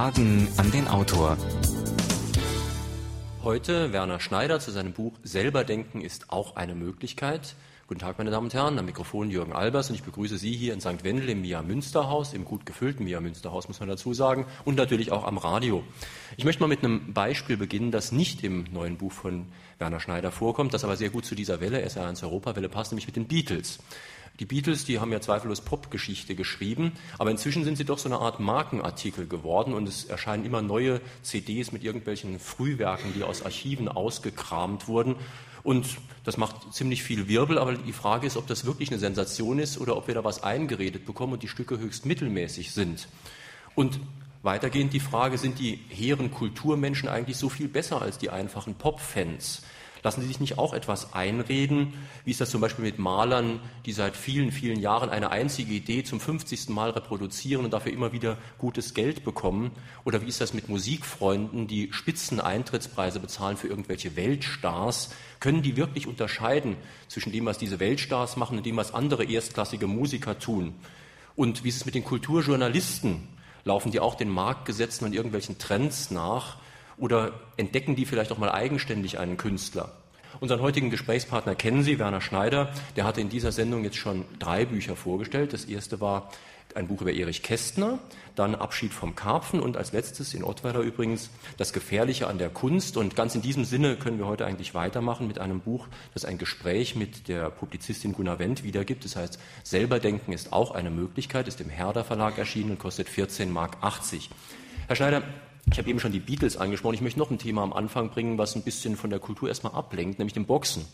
Fragen an den Autor. Heute Werner Schneider zu seinem Buch Selber denken ist auch eine Möglichkeit. Guten Tag, meine Damen und Herren, am Mikrofon Jürgen Albers und ich begrüße Sie hier in St. Wendel im Mia Münsterhaus, im gut gefüllten Mia Münsterhaus, muss man dazu sagen, und natürlich auch am Radio. Ich möchte mal mit einem Beispiel beginnen, das nicht im neuen Buch von Werner Schneider vorkommt, das aber sehr gut zu dieser Welle, SR1 Europawelle passt, nämlich mit den Beatles. Die Beatles, die haben ja zweifellos Popgeschichte geschrieben, aber inzwischen sind sie doch so eine Art Markenartikel geworden und es erscheinen immer neue CDs mit irgendwelchen Frühwerken, die aus Archiven ausgekramt wurden. Und das macht ziemlich viel Wirbel, aber die Frage ist, ob das wirklich eine Sensation ist oder ob wir da was eingeredet bekommen und die Stücke höchst mittelmäßig sind. Und weitergehend die Frage, sind die hehren Kulturmenschen eigentlich so viel besser als die einfachen Popfans? Lassen Sie sich nicht auch etwas einreden? Wie ist das zum Beispiel mit Malern, die seit vielen, vielen Jahren eine einzige Idee zum 50. Mal reproduzieren und dafür immer wieder gutes Geld bekommen? Oder wie ist das mit Musikfreunden, die spitzen Eintrittspreise bezahlen für irgendwelche Weltstars? Können die wirklich unterscheiden zwischen dem, was diese Weltstars machen und dem, was andere erstklassige Musiker tun? Und wie ist es mit den Kulturjournalisten? Laufen die auch den Marktgesetzen und irgendwelchen Trends nach? Oder entdecken die vielleicht auch mal eigenständig einen Künstler? Unseren heutigen Gesprächspartner kennen Sie, Werner Schneider. Der hatte in dieser Sendung jetzt schon drei Bücher vorgestellt. Das erste war ein Buch über Erich Kästner, dann Abschied vom Karpfen und als letztes in Ottweiler übrigens Das Gefährliche an der Kunst. Und ganz in diesem Sinne können wir heute eigentlich weitermachen mit einem Buch, das ein Gespräch mit der Publizistin Gunnar Wendt wiedergibt. Das heißt, selber denken ist auch eine Möglichkeit, ist im Herder Verlag erschienen und kostet 14,80 Mark. Herr Schneider, ich habe eben schon die Beatles angesprochen. Ich möchte noch ein Thema am Anfang bringen, was ein bisschen von der Kultur erstmal ablenkt, nämlich dem Boxen.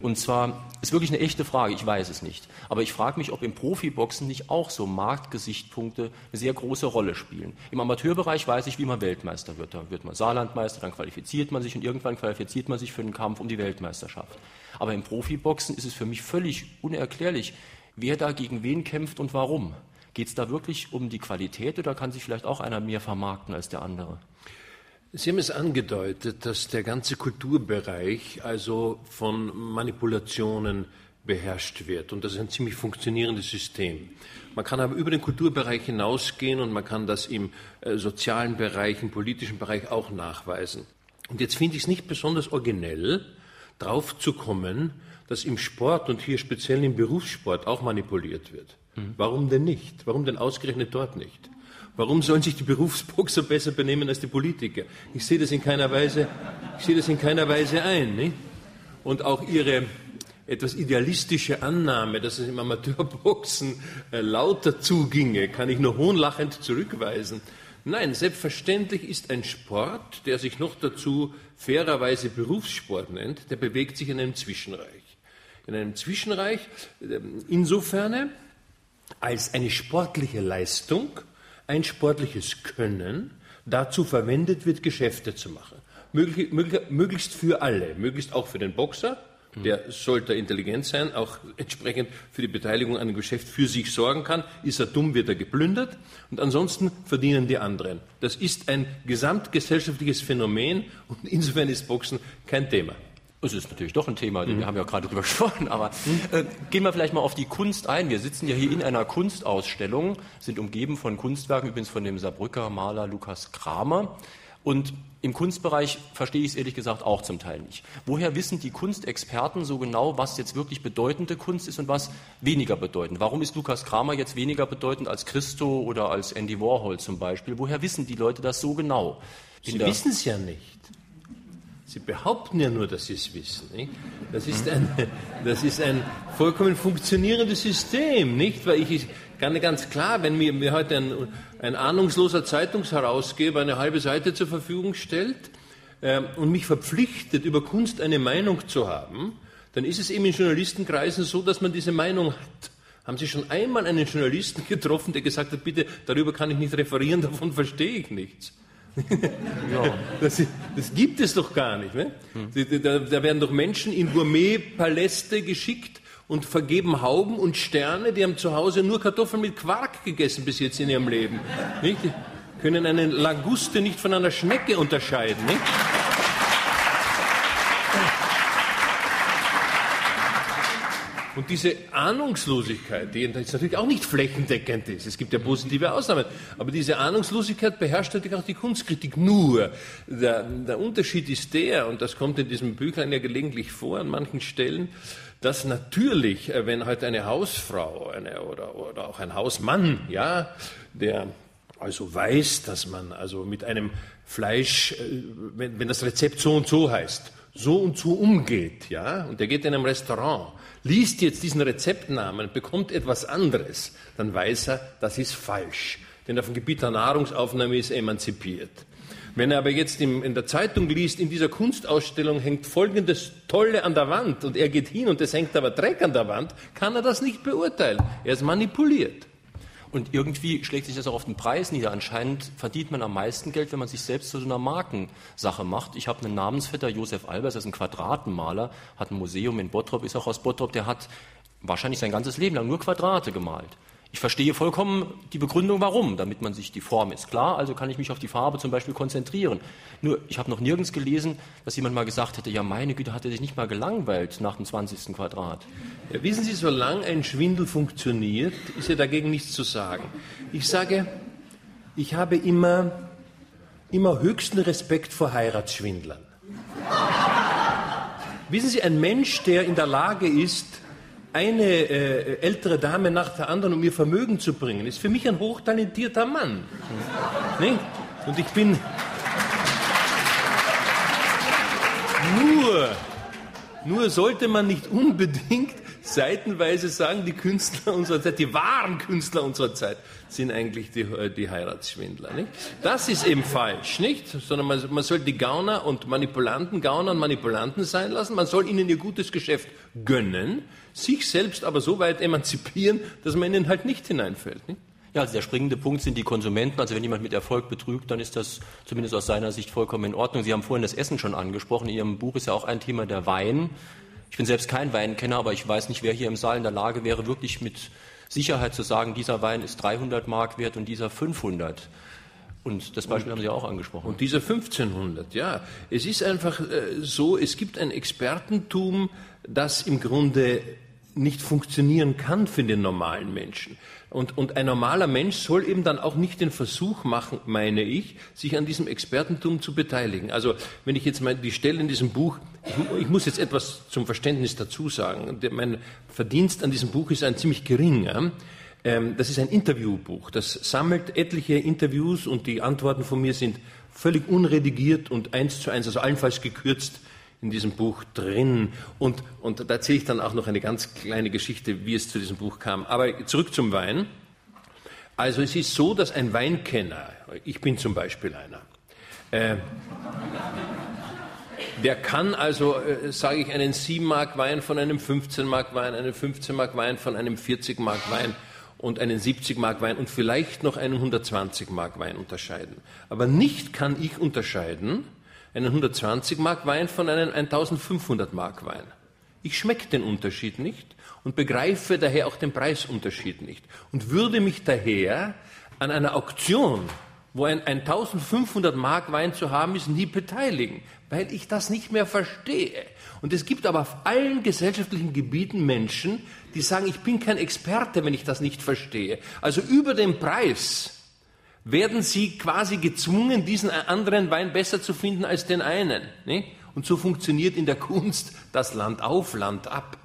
Und zwar ist wirklich eine echte Frage, ich weiß es nicht. Aber ich frage mich, ob im Profiboxen nicht auch so Marktgesichtspunkte eine sehr große Rolle spielen. Im Amateurbereich weiß ich, wie man Weltmeister wird. Da wird man Saarlandmeister, dann qualifiziert man sich und irgendwann qualifiziert man sich für den Kampf um die Weltmeisterschaft. Aber im Profiboxen ist es für mich völlig unerklärlich, wer da gegen wen kämpft und warum. Geht es da wirklich um die Qualität oder kann sich vielleicht auch einer mehr vermarkten als der andere? Sie haben es angedeutet, dass der ganze Kulturbereich also von Manipulationen beherrscht wird. Und das ist ein ziemlich funktionierendes System. Man kann aber über den Kulturbereich hinausgehen und man kann das im äh, sozialen Bereich, im politischen Bereich auch nachweisen. Und jetzt finde ich es nicht besonders originell, drauf zu kommen, dass im Sport und hier speziell im Berufssport auch manipuliert wird. Mhm. Warum denn nicht? Warum denn ausgerechnet dort nicht? Warum sollen sich die Berufsboxer besser benehmen als die Politiker? Ich sehe das in keiner Weise, ich sehe das in keiner Weise ein. Nicht? Und auch ihre etwas idealistische Annahme, dass es im Amateurboxen äh, lauter zuginge, kann ich nur hohnlachend zurückweisen. Nein, selbstverständlich ist ein Sport, der sich noch dazu fairerweise Berufssport nennt, der bewegt sich in einem Zwischenreich. In einem Zwischenreich, äh, insofern, als eine sportliche Leistung, ein sportliches Können dazu verwendet wird, Geschäfte zu machen. Möglich, möglich, möglichst für alle, möglichst auch für den Boxer, der sollte intelligent sein, auch entsprechend für die Beteiligung an einem Geschäft für sich sorgen kann. Ist er dumm, wird er geplündert. Und ansonsten verdienen die anderen. Das ist ein gesamtgesellschaftliches Phänomen und insofern ist Boxen kein Thema. Es ist natürlich doch ein Thema, mhm. wir haben ja gerade drüber gesprochen, aber äh, gehen wir vielleicht mal auf die Kunst ein. Wir sitzen ja hier in einer Kunstausstellung, sind umgeben von Kunstwerken, übrigens von dem Saarbrücker Maler Lukas Kramer. Und im Kunstbereich verstehe ich es ehrlich gesagt auch zum Teil nicht. Woher wissen die Kunstexperten so genau, was jetzt wirklich bedeutende Kunst ist und was weniger bedeutend? Warum ist Lukas Kramer jetzt weniger bedeutend als Christo oder als Andy Warhol zum Beispiel? Woher wissen die Leute das so genau? Sie wissen es ja nicht. Sie behaupten ja nur, dass Sie es wissen. Nicht? Das, ist ein, das ist ein vollkommen funktionierendes System, nicht? Weil ich kann ganz klar, wenn mir, mir heute ein, ein ahnungsloser Zeitungsherausgeber eine halbe Seite zur Verfügung stellt äh, und mich verpflichtet, über Kunst eine Meinung zu haben, dann ist es eben in Journalistenkreisen so, dass man diese Meinung hat. Haben Sie schon einmal einen Journalisten getroffen, der gesagt hat, bitte, darüber kann ich nicht referieren, davon verstehe ich nichts? das, das, gibt es doch gar nicht. Ne? Hm. Da, da, werden doch Menschen in Gourmetpaläste geschickt und vergeben Hauben und Sterne, die haben zu Hause nur Kartoffeln mit Quark gegessen bis jetzt in ihrem Leben. Nicht? Die können eine Languste nicht von einer Schnecke unterscheiden. Nicht? Und diese Ahnungslosigkeit, die jetzt natürlich auch nicht flächendeckend ist, es gibt ja positive Ausnahmen, aber diese Ahnungslosigkeit beherrscht natürlich auch die Kunstkritik nur. Der, der Unterschied ist der, und das kommt in diesem Büchlein ja gelegentlich vor an manchen Stellen, dass natürlich, äh, wenn halt eine Hausfrau eine, oder, oder auch ein Hausmann, ja, der also weiß, dass man also mit einem Fleisch, äh, wenn, wenn das Rezept so und so heißt, so und so umgeht, ja, und der geht in einem Restaurant, liest jetzt diesen Rezeptnamen, bekommt etwas anderes, dann weiß er, das ist falsch. Denn auf dem Gebiet der Nahrungsaufnahme ist er emanzipiert. Wenn er aber jetzt in der Zeitung liest, in dieser Kunstausstellung hängt folgendes Tolle an der Wand und er geht hin und es hängt aber Dreck an der Wand, kann er das nicht beurteilen. Er ist manipuliert. Und irgendwie schlägt sich das auch auf den Preis nieder. Anscheinend verdient man am meisten Geld, wenn man sich selbst zu so einer Markensache macht. Ich habe einen Namensvetter, Josef Albers, das ist ein Quadratenmaler, hat ein Museum in Bottrop, ist auch aus Bottrop, der hat wahrscheinlich sein ganzes Leben lang nur Quadrate gemalt. Ich verstehe vollkommen die Begründung, warum, damit man sich die Form ist klar, also kann ich mich auf die Farbe zum Beispiel konzentrieren. Nur, ich habe noch nirgends gelesen, dass jemand mal gesagt hätte, ja meine Güte, hat er sich nicht mal gelangweilt nach dem 20. Quadrat. Ja, wissen Sie, solange ein Schwindel funktioniert, ist ja dagegen nichts zu sagen. Ich sage, ich habe immer, immer höchsten Respekt vor Heiratsschwindlern. wissen Sie, ein Mensch, der in der Lage ist, eine äh, ältere Dame nach der anderen, um ihr Vermögen zu bringen, ist für mich ein hochtalentierter Mann. Ne? Und ich bin nur, nur sollte man nicht unbedingt seitenweise sagen, die Künstler unserer Zeit, die wahren Künstler unserer Zeit, sind eigentlich die, äh, die Heiratsschwindler. Nicht? Das ist eben falsch, nicht? Sondern man, man soll die Gauner und Manipulanten Gauner und Manipulanten sein lassen. Man soll ihnen ihr gutes Geschäft gönnen, sich selbst aber so weit emanzipieren, dass man ihnen halt nicht hineinfällt. Nicht? Ja, also der springende Punkt sind die Konsumenten. Also wenn jemand mit Erfolg betrügt, dann ist das zumindest aus seiner Sicht vollkommen in Ordnung. Sie haben vorhin das Essen schon angesprochen. In Ihrem Buch ist ja auch ein Thema der Wein. Ich bin selbst kein Weinkenner, aber ich weiß nicht, wer hier im Saal in der Lage wäre, wirklich mit Sicherheit zu sagen, dieser Wein ist 300 Mark wert und dieser 500. Und das Beispiel und, haben Sie auch angesprochen. Und dieser 1500, ja. Es ist einfach äh, so, es gibt ein Expertentum, das im Grunde nicht funktionieren kann für den normalen Menschen. Und, und ein normaler Mensch soll eben dann auch nicht den Versuch machen, meine ich, sich an diesem Expertentum zu beteiligen. Also wenn ich jetzt mal die Stelle in diesem Buch, ich, ich muss jetzt etwas zum Verständnis dazu sagen. Mein Verdienst an diesem Buch ist ein ziemlich geringer. Ähm, das ist ein Interviewbuch. Das sammelt etliche Interviews und die Antworten von mir sind völlig unredigiert und eins zu eins, also allenfalls gekürzt in diesem Buch drin. Und, und da erzähle ich dann auch noch eine ganz kleine Geschichte, wie es zu diesem Buch kam. Aber zurück zum Wein. Also es ist so, dass ein Weinkenner, ich bin zum Beispiel einer, äh, der kann also, äh, sage ich, einen 7 Mark Wein von einem 15 Mark Wein, einen 15 Mark Wein von einem 40 Mark Wein und einen 70 Mark Wein und vielleicht noch einen 120 Mark Wein unterscheiden. Aber nicht kann ich unterscheiden, einen 120 Mark Wein von einem 1500 Mark Wein. Ich schmecke den Unterschied nicht und begreife daher auch den Preisunterschied nicht und würde mich daher an einer Auktion, wo ein 1500 Mark Wein zu haben ist, nie beteiligen, weil ich das nicht mehr verstehe. Und es gibt aber auf allen gesellschaftlichen Gebieten Menschen, die sagen, ich bin kein Experte, wenn ich das nicht verstehe. Also über den Preis werden sie quasi gezwungen, diesen anderen Wein besser zu finden als den einen. Ne? Und so funktioniert in der Kunst das Land auf, Land ab.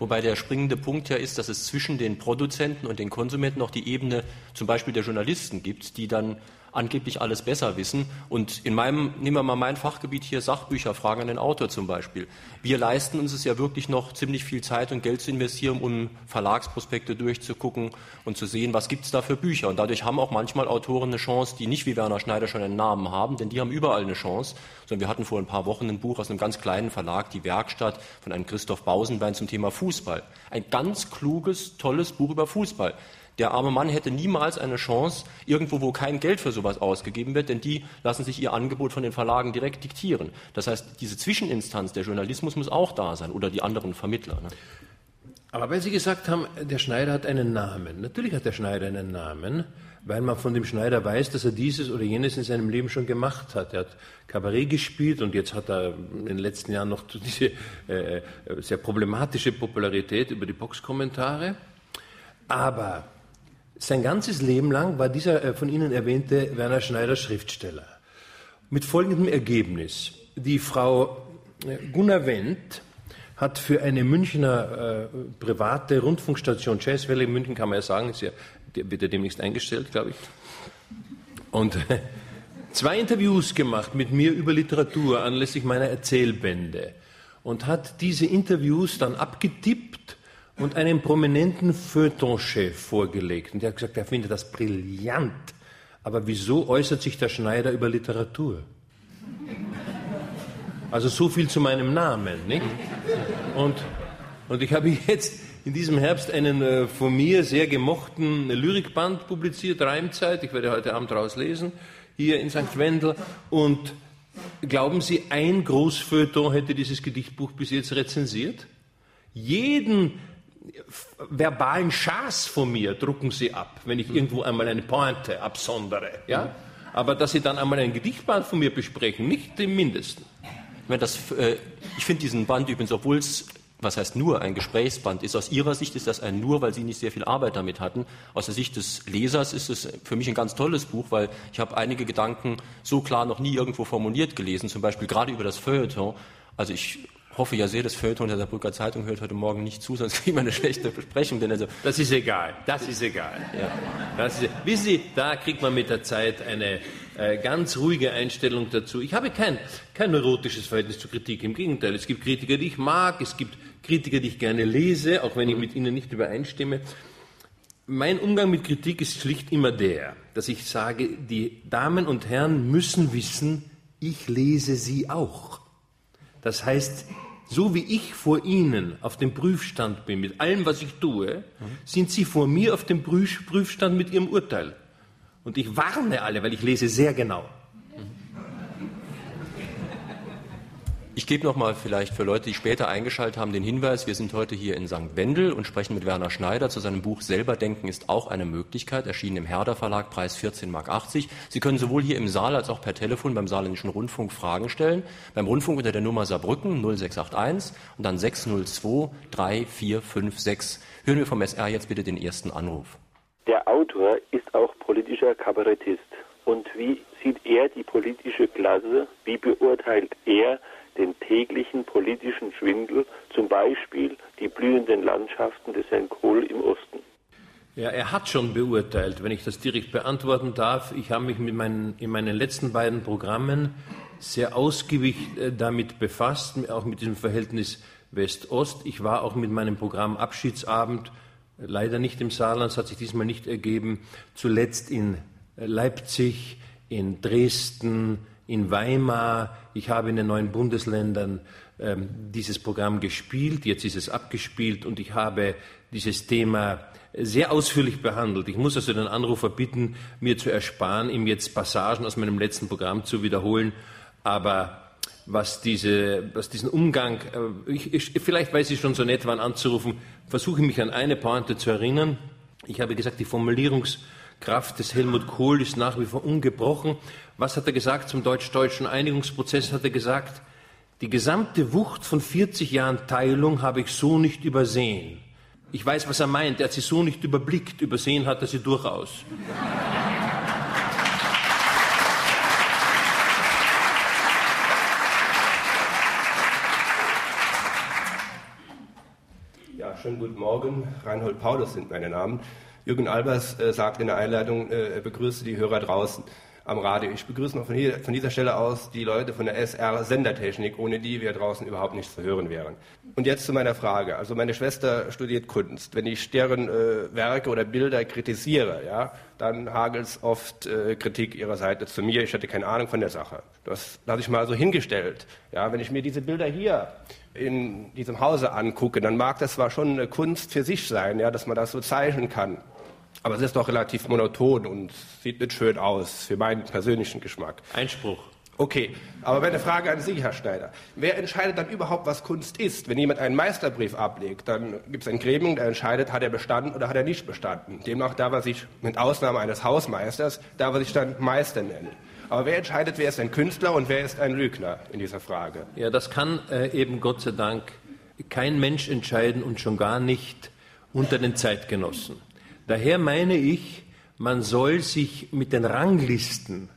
Wobei der springende Punkt ja ist, dass es zwischen den Produzenten und den Konsumenten noch die Ebene zum Beispiel der Journalisten gibt, die dann angeblich alles besser wissen. Und in meinem, nehmen wir mal mein Fachgebiet hier, Sachbücher, Fragen an den Autor zum Beispiel. Wir leisten uns es ja wirklich noch ziemlich viel Zeit und Geld zu investieren, um Verlagsprospekte durchzugucken und zu sehen, was gibt es da für Bücher. Und dadurch haben auch manchmal Autoren eine Chance, die nicht wie Werner Schneider schon einen Namen haben, denn die haben überall eine Chance. Sondern wir hatten vor ein paar Wochen ein Buch aus einem ganz kleinen Verlag, Die Werkstatt, von einem Christoph Bausenbein zum Thema Fußball. Ein ganz kluges, tolles Buch über Fußball. Der arme Mann hätte niemals eine Chance, irgendwo, wo kein Geld für sowas ausgegeben wird, denn die lassen sich ihr Angebot von den Verlagen direkt diktieren. Das heißt, diese Zwischeninstanz, der Journalismus muss auch da sein oder die anderen Vermittler. Ne? Aber weil Sie gesagt haben, der Schneider hat einen Namen. Natürlich hat der Schneider einen Namen, weil man von dem Schneider weiß, dass er dieses oder jenes in seinem Leben schon gemacht hat. Er hat Kabarett gespielt und jetzt hat er in den letzten Jahren noch diese äh, äh sehr problematische Popularität über die Boxkommentare. Aber sein ganzes Leben lang war dieser äh, von Ihnen erwähnte Werner Schneider Schriftsteller. Mit folgendem Ergebnis. Die Frau äh, Gunnar Wendt hat für eine Münchner äh, private Rundfunkstation Jazz Valley München, kann man ja sagen, ist ja, wird ja demnächst eingestellt, glaube ich. Und äh, zwei Interviews gemacht mit mir über Literatur anlässlich meiner Erzählbände und hat diese Interviews dann abgetippt und einem prominenten Feuilletonchef vorgelegt. Und der hat gesagt, er findet das brillant. Aber wieso äußert sich der Schneider über Literatur? Also so viel zu meinem Namen, nicht? Und, und ich habe jetzt in diesem Herbst einen äh, von mir sehr gemochten Lyrikband publiziert, Reimzeit. Ich werde heute Abend rauslesen, hier in St. Wendel. Und glauben Sie, ein Großfeuilleton hätte dieses Gedichtbuch bis jetzt rezensiert? Jeden verbalen Schaß von mir drucken Sie ab, wenn ich irgendwo einmal eine Pointe absondere. Ja? Aber dass Sie dann einmal ein Gedichtband von mir besprechen, nicht im Mindesten. Das, äh, ich finde diesen Band übrigens, obwohl es, was heißt nur, ein Gesprächsband ist, aus Ihrer Sicht ist das ein nur, weil Sie nicht sehr viel Arbeit damit hatten. Aus der Sicht des Lesers ist es für mich ein ganz tolles Buch, weil ich habe einige Gedanken so klar noch nie irgendwo formuliert gelesen, zum Beispiel gerade über das Feuilleton. Also ich hoffe ja sehr, dass Feuilleton der Saarbrücker Zeitung hört heute Morgen nicht zu, sonst kriegen wir eine schlechte Besprechung. Denn also das ist egal, das ist egal. Ja. Das ist, wissen Sie, da kriegt man mit der Zeit eine äh, ganz ruhige Einstellung dazu. Ich habe kein, kein neurotisches Verhältnis zu Kritik. Im Gegenteil, es gibt Kritiker, die ich mag, es gibt Kritiker, die ich gerne lese, auch wenn ich mit ihnen nicht übereinstimme. Mein Umgang mit Kritik ist schlicht immer der, dass ich sage, die Damen und Herren müssen wissen, ich lese sie auch. Das heißt, so wie ich vor Ihnen auf dem Prüfstand bin, mit allem, was ich tue, sind Sie vor mir auf dem Prüfstand mit Ihrem Urteil. Und ich warne alle, weil ich lese sehr genau. Ich gebe nochmal vielleicht für Leute, die später eingeschaltet haben, den Hinweis, wir sind heute hier in St. Wendel und sprechen mit Werner Schneider zu seinem Buch Selber denken ist auch eine Möglichkeit, erschienen im Herder Verlag, Preis 14,80 Mark. Sie können sowohl hier im Saal als auch per Telefon beim Saarländischen Rundfunk Fragen stellen. Beim Rundfunk unter der Nummer Saarbrücken 0681 und dann 602 3456. Hören wir vom SR jetzt bitte den ersten Anruf. Der Autor ist auch politischer Kabarettist. Und wie sieht er die politische Klasse? Wie beurteilt er den täglichen politischen Schwindel, zum Beispiel die blühenden Landschaften des Herrn Kohl im Osten. Ja, er hat schon beurteilt, wenn ich das direkt beantworten darf. Ich habe mich mit meinen, in meinen letzten beiden Programmen sehr ausgiebig äh, damit befasst, auch mit diesem Verhältnis West-Ost. Ich war auch mit meinem Programm Abschiedsabend, leider nicht im Saarland, es hat sich diesmal nicht ergeben, zuletzt in Leipzig, in Dresden, in Weimar, ich habe in den neuen Bundesländern ähm, dieses Programm gespielt, jetzt ist es abgespielt und ich habe dieses Thema sehr ausführlich behandelt. Ich muss also den Anrufer bitten, mir zu ersparen, ihm jetzt Passagen aus meinem letzten Programm zu wiederholen, aber was, diese, was diesen Umgang, äh, ich, ich, vielleicht weiß ich schon so nett, wann anzurufen, versuche mich an eine Pointe zu erinnern. Ich habe gesagt, die Formulierungs- Kraft des Helmut Kohl ist nach wie vor ungebrochen. Was hat er gesagt zum deutsch-deutschen Einigungsprozess? Hat er gesagt, die gesamte Wucht von 40 Jahren Teilung habe ich so nicht übersehen. Ich weiß, was er meint. Er hat sie so nicht überblickt. Übersehen hat er sie durchaus. Ja, schönen guten Morgen. Reinhold Paulus sind meine Namen. Jürgen Albers äh, sagt in der Einleitung, äh, er begrüße die Hörer draußen am Radio. Ich begrüße noch von, hier, von dieser Stelle aus die Leute von der SR Sendertechnik, ohne die wir draußen überhaupt nicht zu hören wären. Und jetzt zu meiner Frage. Also meine Schwester studiert Kunst. Wenn ich deren äh, Werke oder Bilder kritisiere, ja, dann hagelt es oft äh, Kritik ihrer Seite zu mir. Ich hatte keine Ahnung von der Sache. Das lasse ich mal so hingestellt. Ja, wenn ich mir diese Bilder hier in diesem Hause angucke, dann mag das zwar schon eine Kunst für sich sein, ja, dass man das so zeichnen kann. Aber es ist doch relativ monoton und sieht nicht schön aus, für meinen persönlichen Geschmack. Einspruch. Okay, aber meine Frage an Sie, Herr Schneider. Wer entscheidet dann überhaupt, was Kunst ist? Wenn jemand einen Meisterbrief ablegt, dann gibt es ein Gremium, der entscheidet, hat er bestanden oder hat er nicht bestanden. Demnach darf er sich, mit Ausnahme eines Hausmeisters, darf er sich dann Meister nennen. Aber wer entscheidet, wer ist ein Künstler und wer ist ein Lügner in dieser Frage? Ja, das kann äh, eben Gott sei Dank kein Mensch entscheiden und schon gar nicht unter den Zeitgenossen. Daher meine ich, man soll sich mit den Ranglisten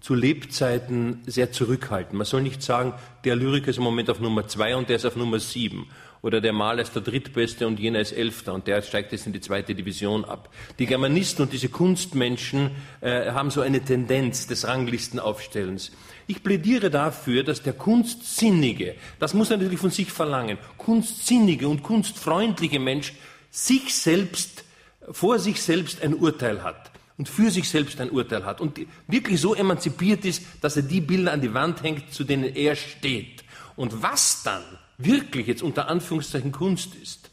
zu Lebzeiten sehr zurückhalten. Man soll nicht sagen, der Lyriker ist im Moment auf Nummer zwei und der ist auf Nummer sieben. Oder der Maler ist der drittbeste und jener ist elfter und der steigt jetzt in die zweite Division ab. Die Germanisten und diese Kunstmenschen äh, haben so eine Tendenz des Ranglistenaufstellens. Ich plädiere dafür, dass der Kunstsinnige, das muss er natürlich von sich verlangen, Kunstsinnige und kunstfreundliche Mensch sich selbst, vor sich selbst ein Urteil hat und für sich selbst ein Urteil hat und wirklich so emanzipiert ist, dass er die Bilder an die Wand hängt, zu denen er steht. Und was dann wirklich jetzt unter Anführungszeichen Kunst ist,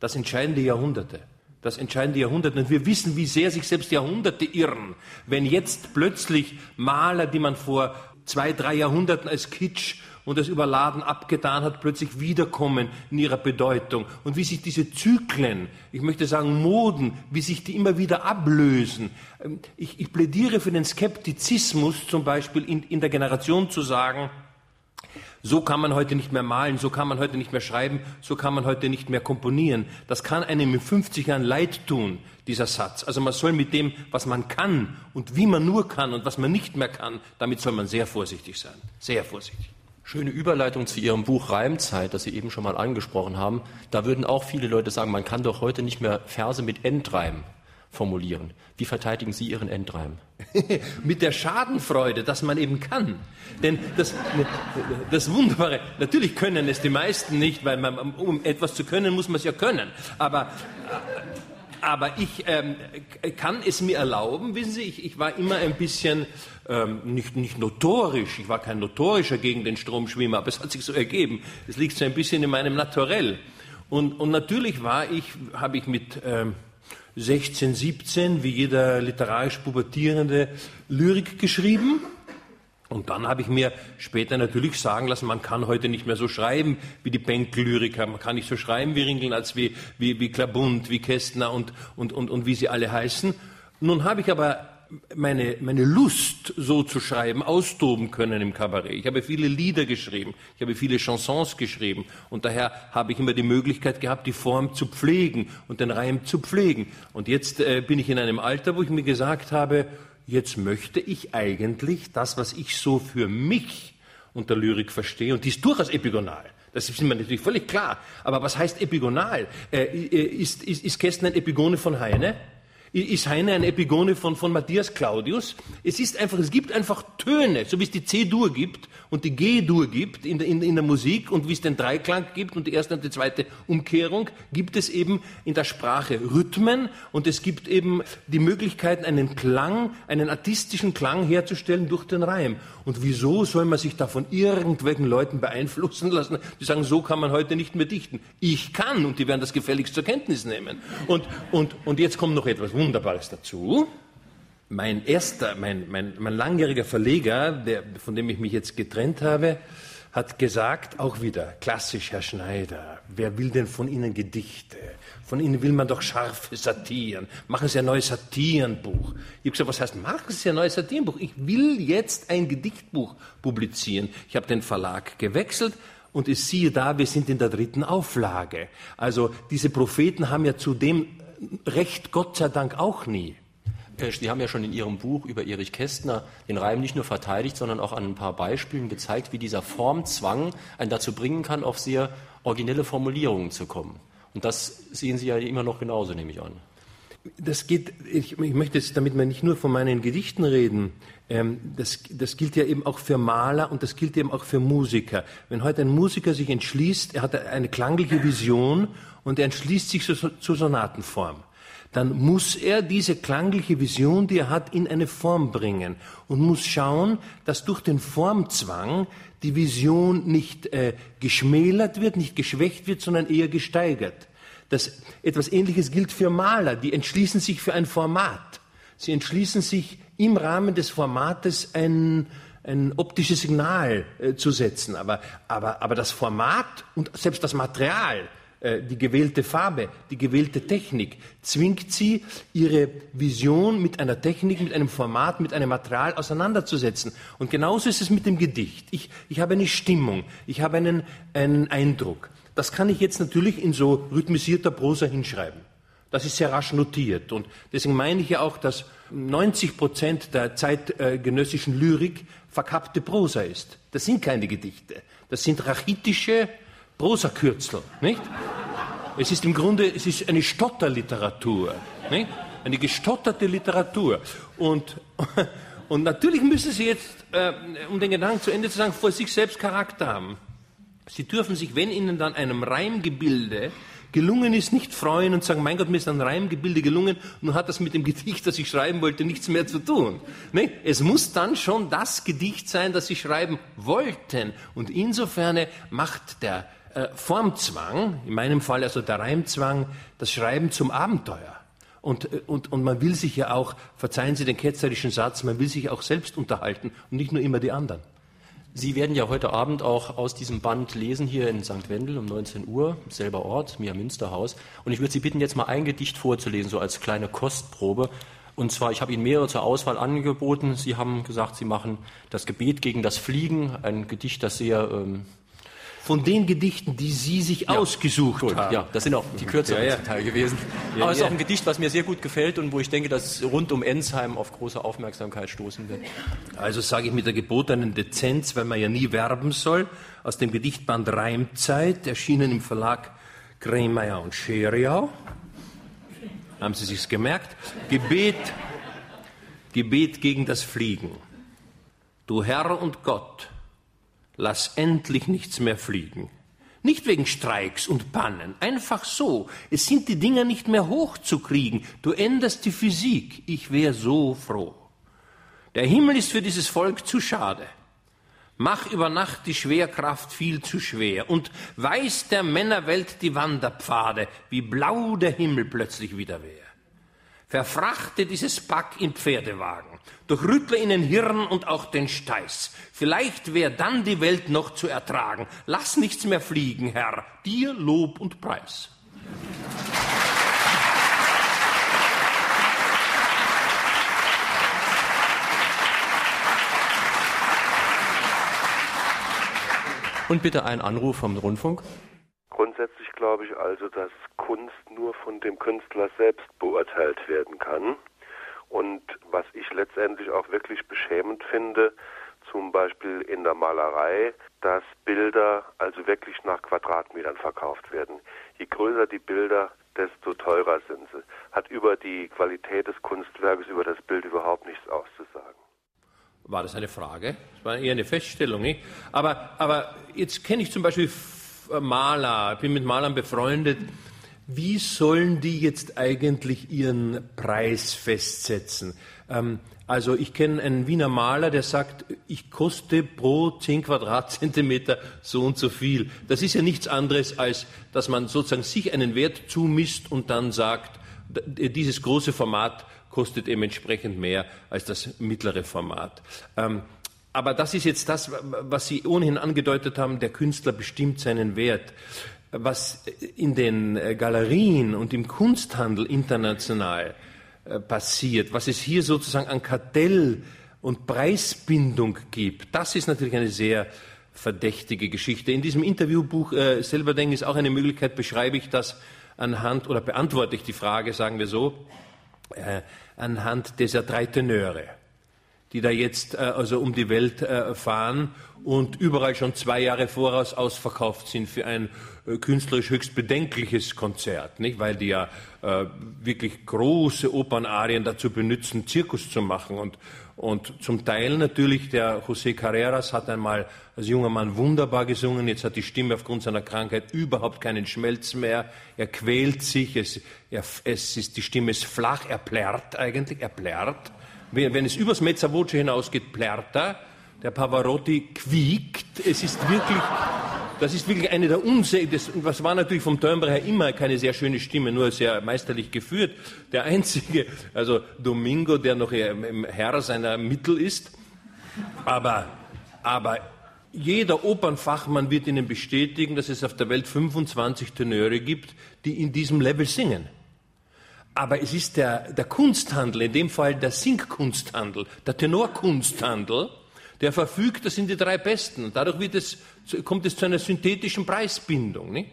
das entscheiden die Jahrhunderte. Das entscheiden die Jahrhunderte. Und wir wissen, wie sehr sich selbst Jahrhunderte irren, wenn jetzt plötzlich Maler, die man vor zwei, drei Jahrhunderten als Kitsch und als überladen abgetan hat, plötzlich wiederkommen in ihrer Bedeutung. Und wie sich diese Zyklen, ich möchte sagen Moden, wie sich die immer wieder ablösen. Ähm, ich, ich plädiere für den Skeptizismus, zum Beispiel in, in der Generation zu sagen, so kann man heute nicht mehr malen, so kann man heute nicht mehr schreiben, so kann man heute nicht mehr komponieren. Das kann einem in 50 Jahren leid tun, dieser Satz. Also man soll mit dem, was man kann und wie man nur kann und was man nicht mehr kann, damit soll man sehr vorsichtig sein. Sehr vorsichtig. Schöne Überleitung zu Ihrem Buch Reimzeit, das Sie eben schon mal angesprochen haben. Da würden auch viele Leute sagen, man kann doch heute nicht mehr Verse mit Endreim formulieren. Wie verteidigen Sie Ihren Endreim? mit der Schadenfreude, dass man eben kann. Denn das, das Wunderbare, natürlich können es die meisten nicht, weil man, um etwas zu können, muss man es ja können. Aber aber ich ähm, kann es mir erlauben, wissen Sie, ich, ich war immer ein bisschen ähm, nicht, nicht notorisch, ich war kein notorischer gegen den Stromschwimmer, aber es hat sich so ergeben. Es liegt so ein bisschen in meinem Naturell. Und, und natürlich war ich, habe ich mit ähm, 16, 17, wie jeder literarisch pubertierende, Lyrik geschrieben und dann habe ich mir später natürlich sagen lassen, man kann heute nicht mehr so schreiben wie die Bänkel-Lyriker, man kann nicht so schreiben wie Ringeln als wie, wie, wie Klabund, wie Kästner und, und, und, und wie sie alle heißen. Nun habe ich aber meine, meine Lust, so zu schreiben, austoben können im Kabarett. Ich habe viele Lieder geschrieben, ich habe viele Chansons geschrieben und daher habe ich immer die Möglichkeit gehabt, die Form zu pflegen und den Reim zu pflegen. Und jetzt äh, bin ich in einem Alter, wo ich mir gesagt habe, jetzt möchte ich eigentlich das, was ich so für mich unter Lyrik verstehe, und die ist durchaus epigonal. Das ist mir natürlich völlig klar. Aber was heißt epigonal? Äh, äh ist, ist, ist Kästner ein Epigone von Heine? Ist Heine eine Epigone von, von Matthias Claudius. Es ist einfach, es gibt einfach Töne, so wie es die C-Dur gibt und die G-Dur gibt in der, in, in der Musik und wie es den Dreiklang gibt und die erste und die zweite Umkehrung, gibt es eben in der Sprache Rhythmen und es gibt eben die Möglichkeiten, einen Klang, einen artistischen Klang herzustellen durch den Reim. Und wieso soll man sich da von irgendwelchen Leuten beeinflussen lassen, die sagen, so kann man heute nicht mehr dichten. Ich kann und die werden das gefälligst zur Kenntnis nehmen. Und, und, und jetzt kommt noch etwas Wunderbares dazu. Mein erster, mein, mein, mein langjähriger Verleger, der, von dem ich mich jetzt getrennt habe, hat gesagt, auch wieder, klassisch, Herr Schneider, wer will denn von Ihnen Gedichte? Von Ihnen will man doch scharfe Satiren. Machen Sie ein neues Satirenbuch. Ich habe gesagt, was heißt, machen Sie ein neues Satirenbuch? Ich will jetzt ein Gedichtbuch publizieren. Ich habe den Verlag gewechselt und es siehe da, wir sind in der dritten Auflage. Also diese Propheten haben ja zudem Recht Gott sei Dank auch nie. Sie haben ja schon in Ihrem Buch über Erich Kästner den Reim nicht nur verteidigt, sondern auch an ein paar Beispielen gezeigt, wie dieser Formzwang einen dazu bringen kann, auf sehr originelle Formulierungen zu kommen. Und das sehen Sie ja immer noch genauso, nehme ich an. Das geht, ich, ich möchte jetzt damit mal nicht nur von meinen Gedichten reden. Ähm, das, das gilt ja eben auch für Maler und das gilt eben auch für Musiker. Wenn heute ein Musiker sich entschließt, er hat eine klangliche Vision und er entschließt sich zur Sonatenform dann muss er diese klangliche Vision, die er hat, in eine Form bringen und muss schauen, dass durch den Formzwang die Vision nicht äh, geschmälert wird, nicht geschwächt wird, sondern eher gesteigert. Das, etwas Ähnliches gilt für Maler, die entschließen sich für ein Format. Sie entschließen sich im Rahmen des Formates ein, ein optisches Signal äh, zu setzen. Aber, aber, aber das Format und selbst das Material, äh, die gewählte Farbe, die gewählte Technik, zwingt sie, ihre Vision mit einer Technik, mit einem Format, mit einem Material auseinanderzusetzen. Und genauso ist es mit dem Gedicht. Ich, ich habe eine Stimmung, ich habe einen, einen Eindruck. Das kann ich jetzt natürlich in so rhythmisierter Prosa hinschreiben. Das ist sehr rasch notiert. Und deswegen meine ich ja auch, dass 90 Prozent der zeitgenössischen Lyrik verkappte Prosa ist. Das sind keine Gedichte. Das sind rachitische Prosakürzel, nicht? Es ist im Grunde, es ist eine Stotterliteratur, nicht? Eine gestotterte Literatur. Und, und natürlich müssen Sie jetzt, äh, um den Gedanken zu Ende zu sagen, vor sich selbst Charakter haben. Sie dürfen sich, wenn Ihnen dann einem Reimgebilde gelungen ist, nicht freuen und sagen, mein Gott, mir ist ein Reimgebilde gelungen, nun hat das mit dem Gedicht, das ich schreiben wollte, nichts mehr zu tun. Nee, es muss dann schon das Gedicht sein, das Sie schreiben wollten. Und insofern macht der äh, Formzwang, in meinem Fall also der Reimzwang, das Schreiben zum Abenteuer. Und, äh, und, und man will sich ja auch, verzeihen Sie den ketzerischen Satz, man will sich auch selbst unterhalten und nicht nur immer die anderen. Sie werden ja heute Abend auch aus diesem Band lesen hier in St. Wendel um 19 Uhr, selber Ort, Mia Münsterhaus. Und ich würde Sie bitten, jetzt mal ein Gedicht vorzulesen, so als kleine Kostprobe. Und zwar, ich habe Ihnen mehrere zur Auswahl angeboten. Sie haben gesagt, Sie machen das Gebet gegen das Fliegen, ein Gedicht, das sehr ähm, von den Gedichten, die Sie sich ja, ausgesucht gut, haben. Ja, das sind auch die kürzeren ja, ja. Teil gewesen. Aber es ist auch ein Gedicht, was mir sehr gut gefällt und wo ich denke, dass rund um Ensheim auf große Aufmerksamkeit stoßen wird. Also sage ich mit der gebotenen Dezenz, weil man ja nie werben soll, aus dem Gedichtband Reimzeit, erschienen im Verlag Kremeyer und Scheriau. Haben Sie sich's gemerkt? Gebet, Gebet gegen das Fliegen. Du Herr und Gott, lass endlich nichts mehr fliegen. Nicht wegen Streiks und Pannen, einfach so. Es sind die Dinger nicht mehr hochzukriegen. Du änderst die Physik. Ich wär so froh. Der Himmel ist für dieses Volk zu schade. Mach über Nacht die Schwerkraft viel zu schwer und weiß der Männerwelt die Wanderpfade, wie blau der Himmel plötzlich wieder wär. Verfrachte dieses Pack in Pferdewagen, durchrüttle ihnen Hirn und auch den Steiß. Vielleicht wär dann die Welt noch zu ertragen. Lass nichts mehr fliegen, Herr, dir Lob und Preis. Und bitte ein Anruf vom Rundfunk. Grundsätzlich glaube ich also, dass Kunst nur von dem Künstler selbst beurteilt werden kann. Und was ich letztendlich auch wirklich beschämend finde, zum Beispiel in der Malerei, dass Bilder also wirklich nach Quadratmetern verkauft werden. Je größer die Bilder, desto teurer sind sie. Hat über die Qualität des Kunstwerkes, über das Bild überhaupt nichts auszusagen. War das eine Frage? Das war eher eine Feststellung. Nicht? Aber, aber jetzt kenne ich zum Beispiel Maler, bin mit Malern befreundet. Wie sollen die jetzt eigentlich ihren Preis festsetzen? Ähm, also ich kenne einen Wiener Maler, der sagt, ich koste pro 10 Quadratzentimeter so und so viel. Das ist ja nichts anderes, als dass man sozusagen sich einen Wert zumisst und dann sagt, dieses große Format kostet eben entsprechend mehr als das mittlere Format. Ähm, aber das ist jetzt das, was Sie ohnehin angedeutet haben, der Künstler bestimmt seinen Wert. Was in den äh, Galerien und im Kunsthandel international äh, passiert, was es hier sozusagen an Kartell und Preisbindung gibt, das ist natürlich eine sehr verdächtige Geschichte. In diesem Interviewbuch äh, selber denke ist auch eine Möglichkeit, beschreibe ich das anhand oder beantworte ich die Frage, sagen wir so, äh, anhand dieser drei Tenöre die da jetzt äh, also um die Welt äh, fahren und überall schon zwei Jahre voraus ausverkauft sind für ein äh, künstlerisch höchst bedenkliches Konzert, nicht? Weil die ja äh, wirklich große Opernarien dazu benutzen, Zirkus zu machen und und zum Teil natürlich der José Carreras hat einmal als junger Mann wunderbar gesungen. Jetzt hat die Stimme aufgrund seiner Krankheit überhaupt keinen Schmelz mehr. Er quält sich. Es, er, es ist, die Stimme ist flach. Er plärrt eigentlich. Er plärrt. Wenn es übers Mezzavoce hinausgeht, plärrt er. Der Pavarotti quiekt. Es ist wirklich, das ist wirklich eine der unsäglichen, was war natürlich vom Timbre her immer keine sehr schöne Stimme, nur sehr meisterlich geführt. Der einzige, also Domingo, der noch im Herr seiner Mittel ist, Aber, aber jeder Opernfachmann wird Ihnen bestätigen, dass es auf der Welt 25 Tenöre gibt, die in diesem Level singen. Aber es ist der, der Kunsthandel, in dem Fall der Singkunsthandel, der Tenorkunsthandel, der verfügt, das sind die drei Besten. Und dadurch es, kommt es zu einer synthetischen Preisbindung. Nicht?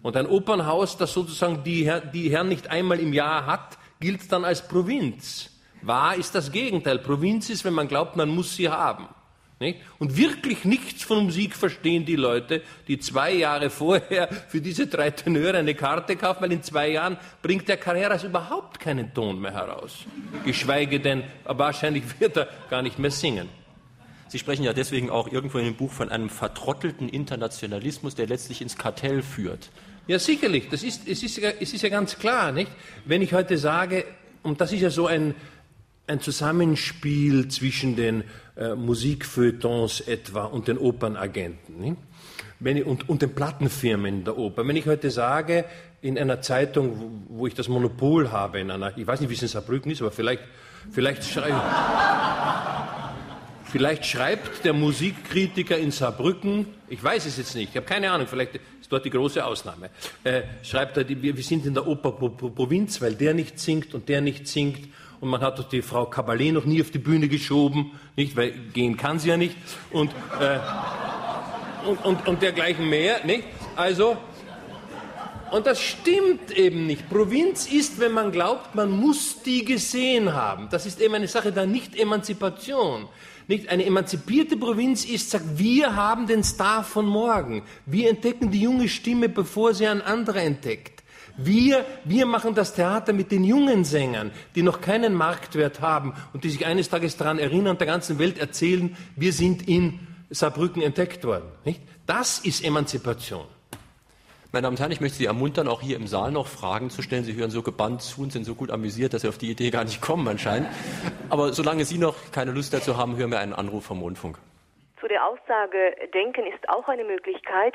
Und ein Opernhaus, das sozusagen die, die Herren nicht einmal im Jahr hat, gilt dann als Provinz. Wahr ist das Gegenteil. Provinz ist, wenn man glaubt, man muss sie haben. Nicht? Und wirklich nichts von Musik verstehen die Leute, die zwei Jahre vorher für diese drei Tenöre eine Karte kaufen, weil in zwei Jahren bringt der Carreras überhaupt keinen Ton mehr heraus. Geschweige denn, wahrscheinlich wird er gar nicht mehr singen. Sie sprechen ja deswegen auch irgendwo in dem Buch von einem vertrottelten Internationalismus, der letztlich ins Kartell führt. Ja, sicherlich. Das ist, es, ist ja, es ist ja ganz klar, nicht? Wenn ich heute sage, und das ist ja so ein, ein Zusammenspiel zwischen den äh, Musikfeuilletons etwa und den Opernagenten nicht? Wenn und, und den Plattenfirmen der Oper. Wenn ich heute sage, in einer Zeitung, wo, ich das Monopol habe, in einer, ich weiß nicht, wie es in Saarbrücken ist, aber vielleicht, vielleicht schreibe Vielleicht schreibt der Musikkritiker in Saarbrücken, ich weiß es jetzt nicht, ich habe keine Ahnung, vielleicht ist dort die große Ausnahme, äh, schreibt er, wir, wir sind in der Oper Provinz, weil der nicht singt und der nicht singt und man hat doch die Frau Cabalet noch nie auf die Bühne geschoben, nicht, weil gehen kann sie ja nicht und, äh, und, und, und dergleichen mehr, nicht? Also, und das stimmt eben nicht. Provinz ist, wenn man glaubt, man muss die gesehen haben. Das ist eben eine Sache der Nicht-Emanzipation. Nicht eine emanzipierte Provinz ist, sagt, wir haben den Star von morgen. Wir entdecken die junge Stimme, bevor sie ein anderer entdeckt. Wir, wir machen das Theater mit den jungen Sängern, die noch keinen Marktwert haben und die sich eines Tages daran erinnern und der ganzen Welt erzählen, wir sind in Saarbrücken entdeckt worden. Nicht? Das ist Emanzipation. Meine Damen und Herren, ich möchte Sie ermuntern, auch hier im Saal noch Fragen zu stellen. Sie hören so gebannt zu und sind so gut amüsiert, dass Sie auf die Idee gar nicht kommen anscheinend. Aber solange Sie noch keine Lust dazu haben, hören wir einen Anruf vom Rundfunk. Zu der Aussage, Denken ist auch eine Möglichkeit,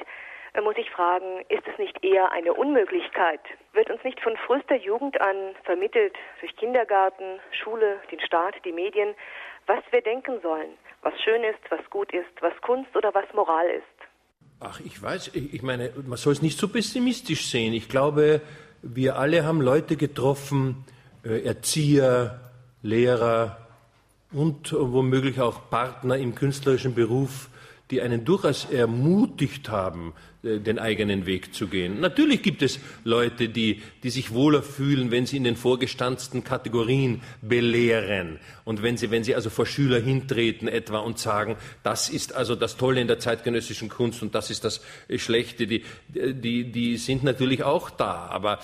muss ich fragen, ist es nicht eher eine Unmöglichkeit? Wird uns nicht von frühester Jugend an vermittelt, durch Kindergarten, Schule, den Staat, die Medien, was wir denken sollen, was schön ist, was gut ist, was Kunst oder was Moral ist? Ach, ich weiß, ich meine, man soll es nicht so pessimistisch sehen. Ich glaube, wir alle haben Leute getroffen, äh, Erzieher, Lehrer und womöglich auch Partner im künstlerischen Beruf, die einen durchaus ermutigt haben, äh, den eigenen Weg zu gehen. Natürlich gibt es Leute, die, die sich wohler fühlen, wenn sie in den vorgestanzten Kategorien belehren und wenn sie, wenn sie also vor Schüler hintreten etwa und sagen, das ist also das Tolle in der zeitgenössischen Kunst und das ist das Schlechte, die, die, die sind natürlich auch da. Aber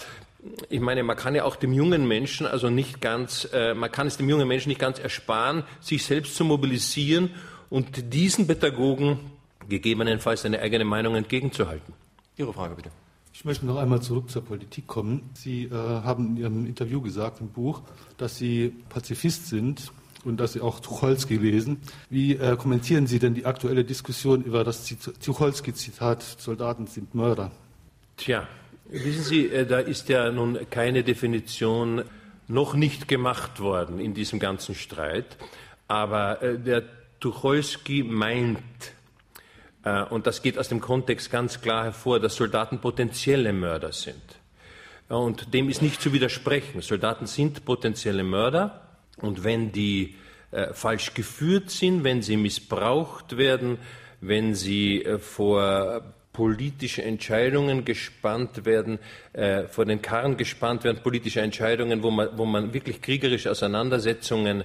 ich meine, man kann ja auch dem jungen Menschen also nicht ganz, äh, man kann es dem jungen Menschen nicht ganz ersparen, sich selbst zu mobilisieren und diesen Pädagogen gegebenenfalls eine eigene Meinung entgegenzuhalten. Ihre Frage bitte. Ich möchte noch einmal zurück zur Politik kommen. Sie äh, haben in Ihrem Interview gesagt, im Buch, dass Sie Pazifist sind und dass Sie auch Tucholsky lesen. Wie äh, kommentieren Sie denn die aktuelle Diskussion über das Tucholsky-Zitat, Soldaten sind Mörder? Tja, wissen Sie, äh, da ist ja nun keine Definition noch nicht gemacht worden in diesem ganzen Streit. Aber äh, der Tucholsky meint, äh, und das geht aus dem Kontext ganz klar hervor, dass Soldaten potenzielle Mörder sind. Und dem ist nicht zu widersprechen. Soldaten sind potenzielle Mörder und wenn die äh, falsch geführt sind, wenn sie missbraucht werden, wenn sie äh, vor politische Entscheidungen gespannt werden, äh, vor den Karren gespannt werden, politische Entscheidungen, wo man, wo man wirklich kriegerische Auseinandersetzungen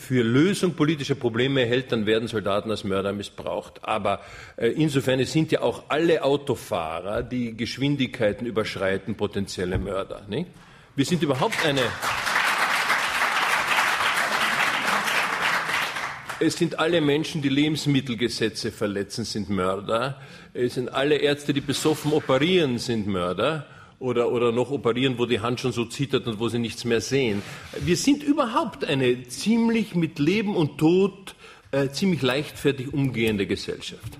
für Lösung politischer Probleme hält, dann werden Soldaten als Mörder missbraucht. Aber äh, insofern sind ja auch alle Autofahrer, die Geschwindigkeiten überschreiten, potenzielle Mörder. Nicht? Wir sind überhaupt eine. Es sind alle Menschen, die Lebensmittelgesetze verletzen, sind Mörder. Es sind alle Ärzte, die besoffen operieren, sind Mörder oder, oder noch operieren, wo die Hand schon so zittert und wo sie nichts mehr sehen. Wir sind überhaupt eine ziemlich mit Leben und Tod äh, ziemlich leichtfertig umgehende Gesellschaft.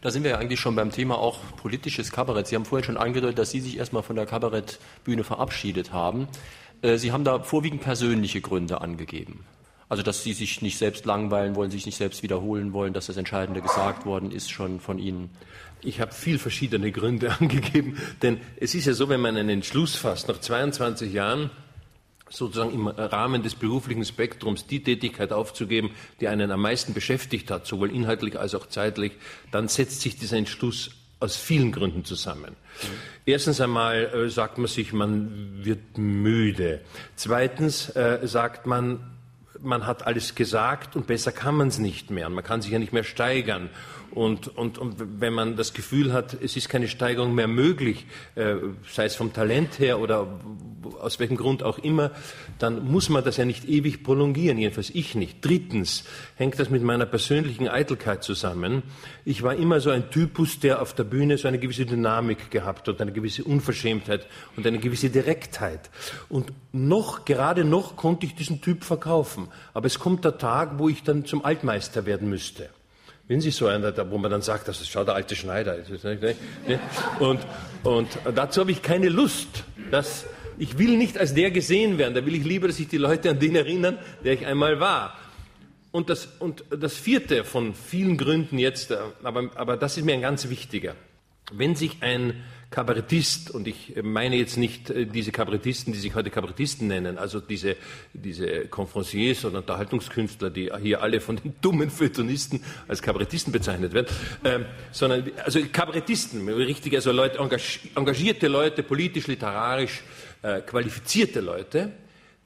Da sind wir ja eigentlich schon beim Thema auch politisches Kabarett. Sie haben vorhin schon angedeutet, dass Sie sich erstmal von der Kabarettbühne verabschiedet haben. Äh, Sie haben da vorwiegend persönliche Gründe angegeben. Also, dass Sie sich nicht selbst langweilen wollen, sich nicht selbst wiederholen wollen, dass das Entscheidende gesagt worden ist schon von Ihnen. Ich habe viel verschiedene Gründe angegeben, denn es ist ja so, wenn man einen Entschluss fasst, nach 22 Jahren sozusagen im Rahmen des beruflichen Spektrums die Tätigkeit aufzugeben, die einen am meisten beschäftigt hat, sowohl inhaltlich als auch zeitlich, dann setzt sich dieser Entschluss aus vielen Gründen zusammen. Mhm. Erstens einmal äh, sagt man sich, man wird müde. Zweitens äh, sagt man, man hat alles gesagt und besser kann man es nicht mehr. Und man kann sich ja nicht mehr steigern. Und, und, und wenn man das Gefühl hat, es ist keine Steigerung mehr möglich, äh, sei es vom Talent her oder aus welchem Grund auch immer, dann muss man das ja nicht ewig prolongieren, jedenfalls ich nicht. Drittens hängt das mit meiner persönlichen Eitelkeit zusammen. Ich war immer so ein Typus, der auf der Bühne so eine gewisse Dynamik gehabt hat, eine gewisse Unverschämtheit und eine gewisse Direktheit. Und noch, gerade noch konnte ich diesen Typ verkaufen. Aber es kommt der Tag, wo ich dann zum Altmeister werden müsste. Wenn Sie so einer, wo man dann sagt, das ist, schau, der alte Schneider. Und, und dazu habe ich keine Lust. Das, ich will nicht als der gesehen werden. Da will ich lieber, dass sich die Leute an den erinnern, der ich einmal war. Und das, und das vierte von vielen Gründen jetzt, äh, aber, aber das ist mir ein ganz wichtiger. Wenn sich ein Kabarettist, und ich meine jetzt nicht äh, diese Kabarettisten, die sich heute Kabarettisten nennen, also diese, diese Conferenciers oder Unterhaltungskünstler, die hier alle von den dummen Feuilletonisten als Kabarettisten bezeichnet werden, ähm, sondern also Kabarettisten, richtig, also Leute, engagierte Leute, politisch, literarisch äh, qualifizierte Leute,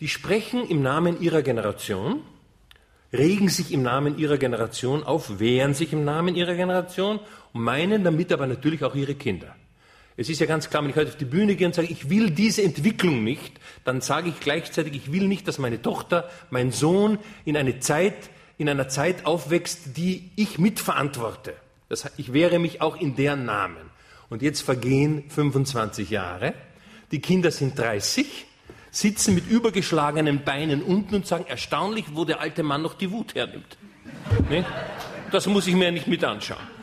die sprechen im Namen ihrer Generation, regen sich im Namen ihrer Generation auf, wehren sich im Namen ihrer Generation und meinen damit aber natürlich auch ihre Kinder. Es ist ja ganz klar, wenn ich heute auf die Bühne gehe und sage, ich will diese Entwicklung nicht, dann sage ich gleichzeitig, ich will nicht, dass meine Tochter, mein Sohn in eine Zeit, in einer Zeit aufwächst, die ich mitverantworte. Das, ich wehre mich auch in deren Namen. Und jetzt vergehen 25 Jahre, die Kinder sind 30, sitzen mit übergeschlagenen Beinen unten und sagen, erstaunlich, wo der alte Mann noch die Wut hernimmt. Ne? Das muss ich mir nicht mit anschauen.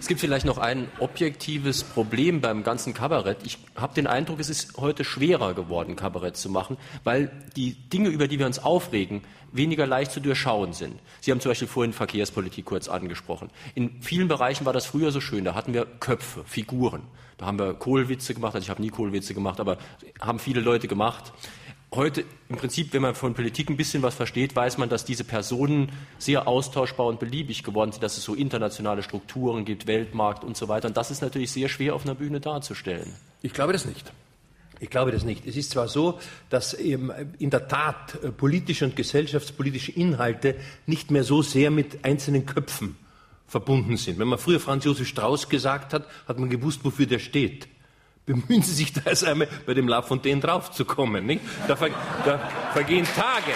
Es gibt vielleicht noch ein objektives Problem beim ganzen Kabarett. Ich habe den Eindruck, es ist heute schwerer geworden, Kabarett zu machen, weil die Dinge, über die wir uns aufregen, weniger leicht zu durchschauen sind. Sie haben zum Beispiel vorhin Verkehrspolitik kurz angesprochen. In vielen Bereichen war das früher so schön. Da hatten wir Köpfe, Figuren. Da haben wir Kohlwitze gemacht. Also ich habe nie Kohlwitze gemacht, aber haben viele Leute gemacht heute im Prinzip, wenn man von Politik ein bisschen was versteht, weiß man, dass diese Personen sehr austauschbar und beliebig geworden sind, dass es so internationale Strukturen gibt, Weltmarkt und so weiter. Und das ist natürlich sehr schwer auf einer Bühne darzustellen. Ich glaube das nicht. Ich glaube das nicht. Es ist zwar so, dass eben in der Tat äh, politische und gesellschaftspolitische Inhalte nicht mehr so sehr mit einzelnen Köpfen verbunden sind. Wenn man früher Franz Josef Strauß gesagt hat, hat man gewusst, wofür der steht bemühen Sie sich da erst einmal bei dem La Fontaine draufzukommen. Nicht? Da, ver, da vergehen Tage.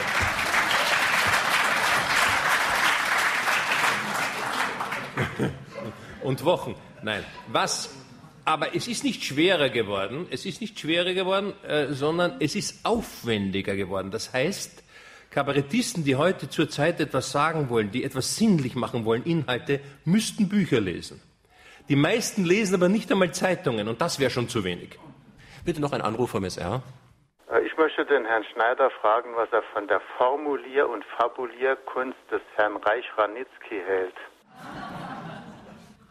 Und Wochen. Nein. Was? Aber es ist nicht schwerer geworden, es ist nicht schwerer geworden, äh, sondern es ist aufwendiger geworden. Das heißt, Kabarettisten, die heute zur Zeit etwas sagen wollen, die etwas sinnlich machen wollen, Inhalte, müssten Bücher lesen. Die meisten lesen aber nicht einmal Zeitungen und das wäre schon zu wenig. Bitte noch ein Anruf vom SR. Äh, ich möchte den Herrn Schneider fragen, was er von der Formulier- und Fabulierkunst des Herrn Reich-Ranitzky hält.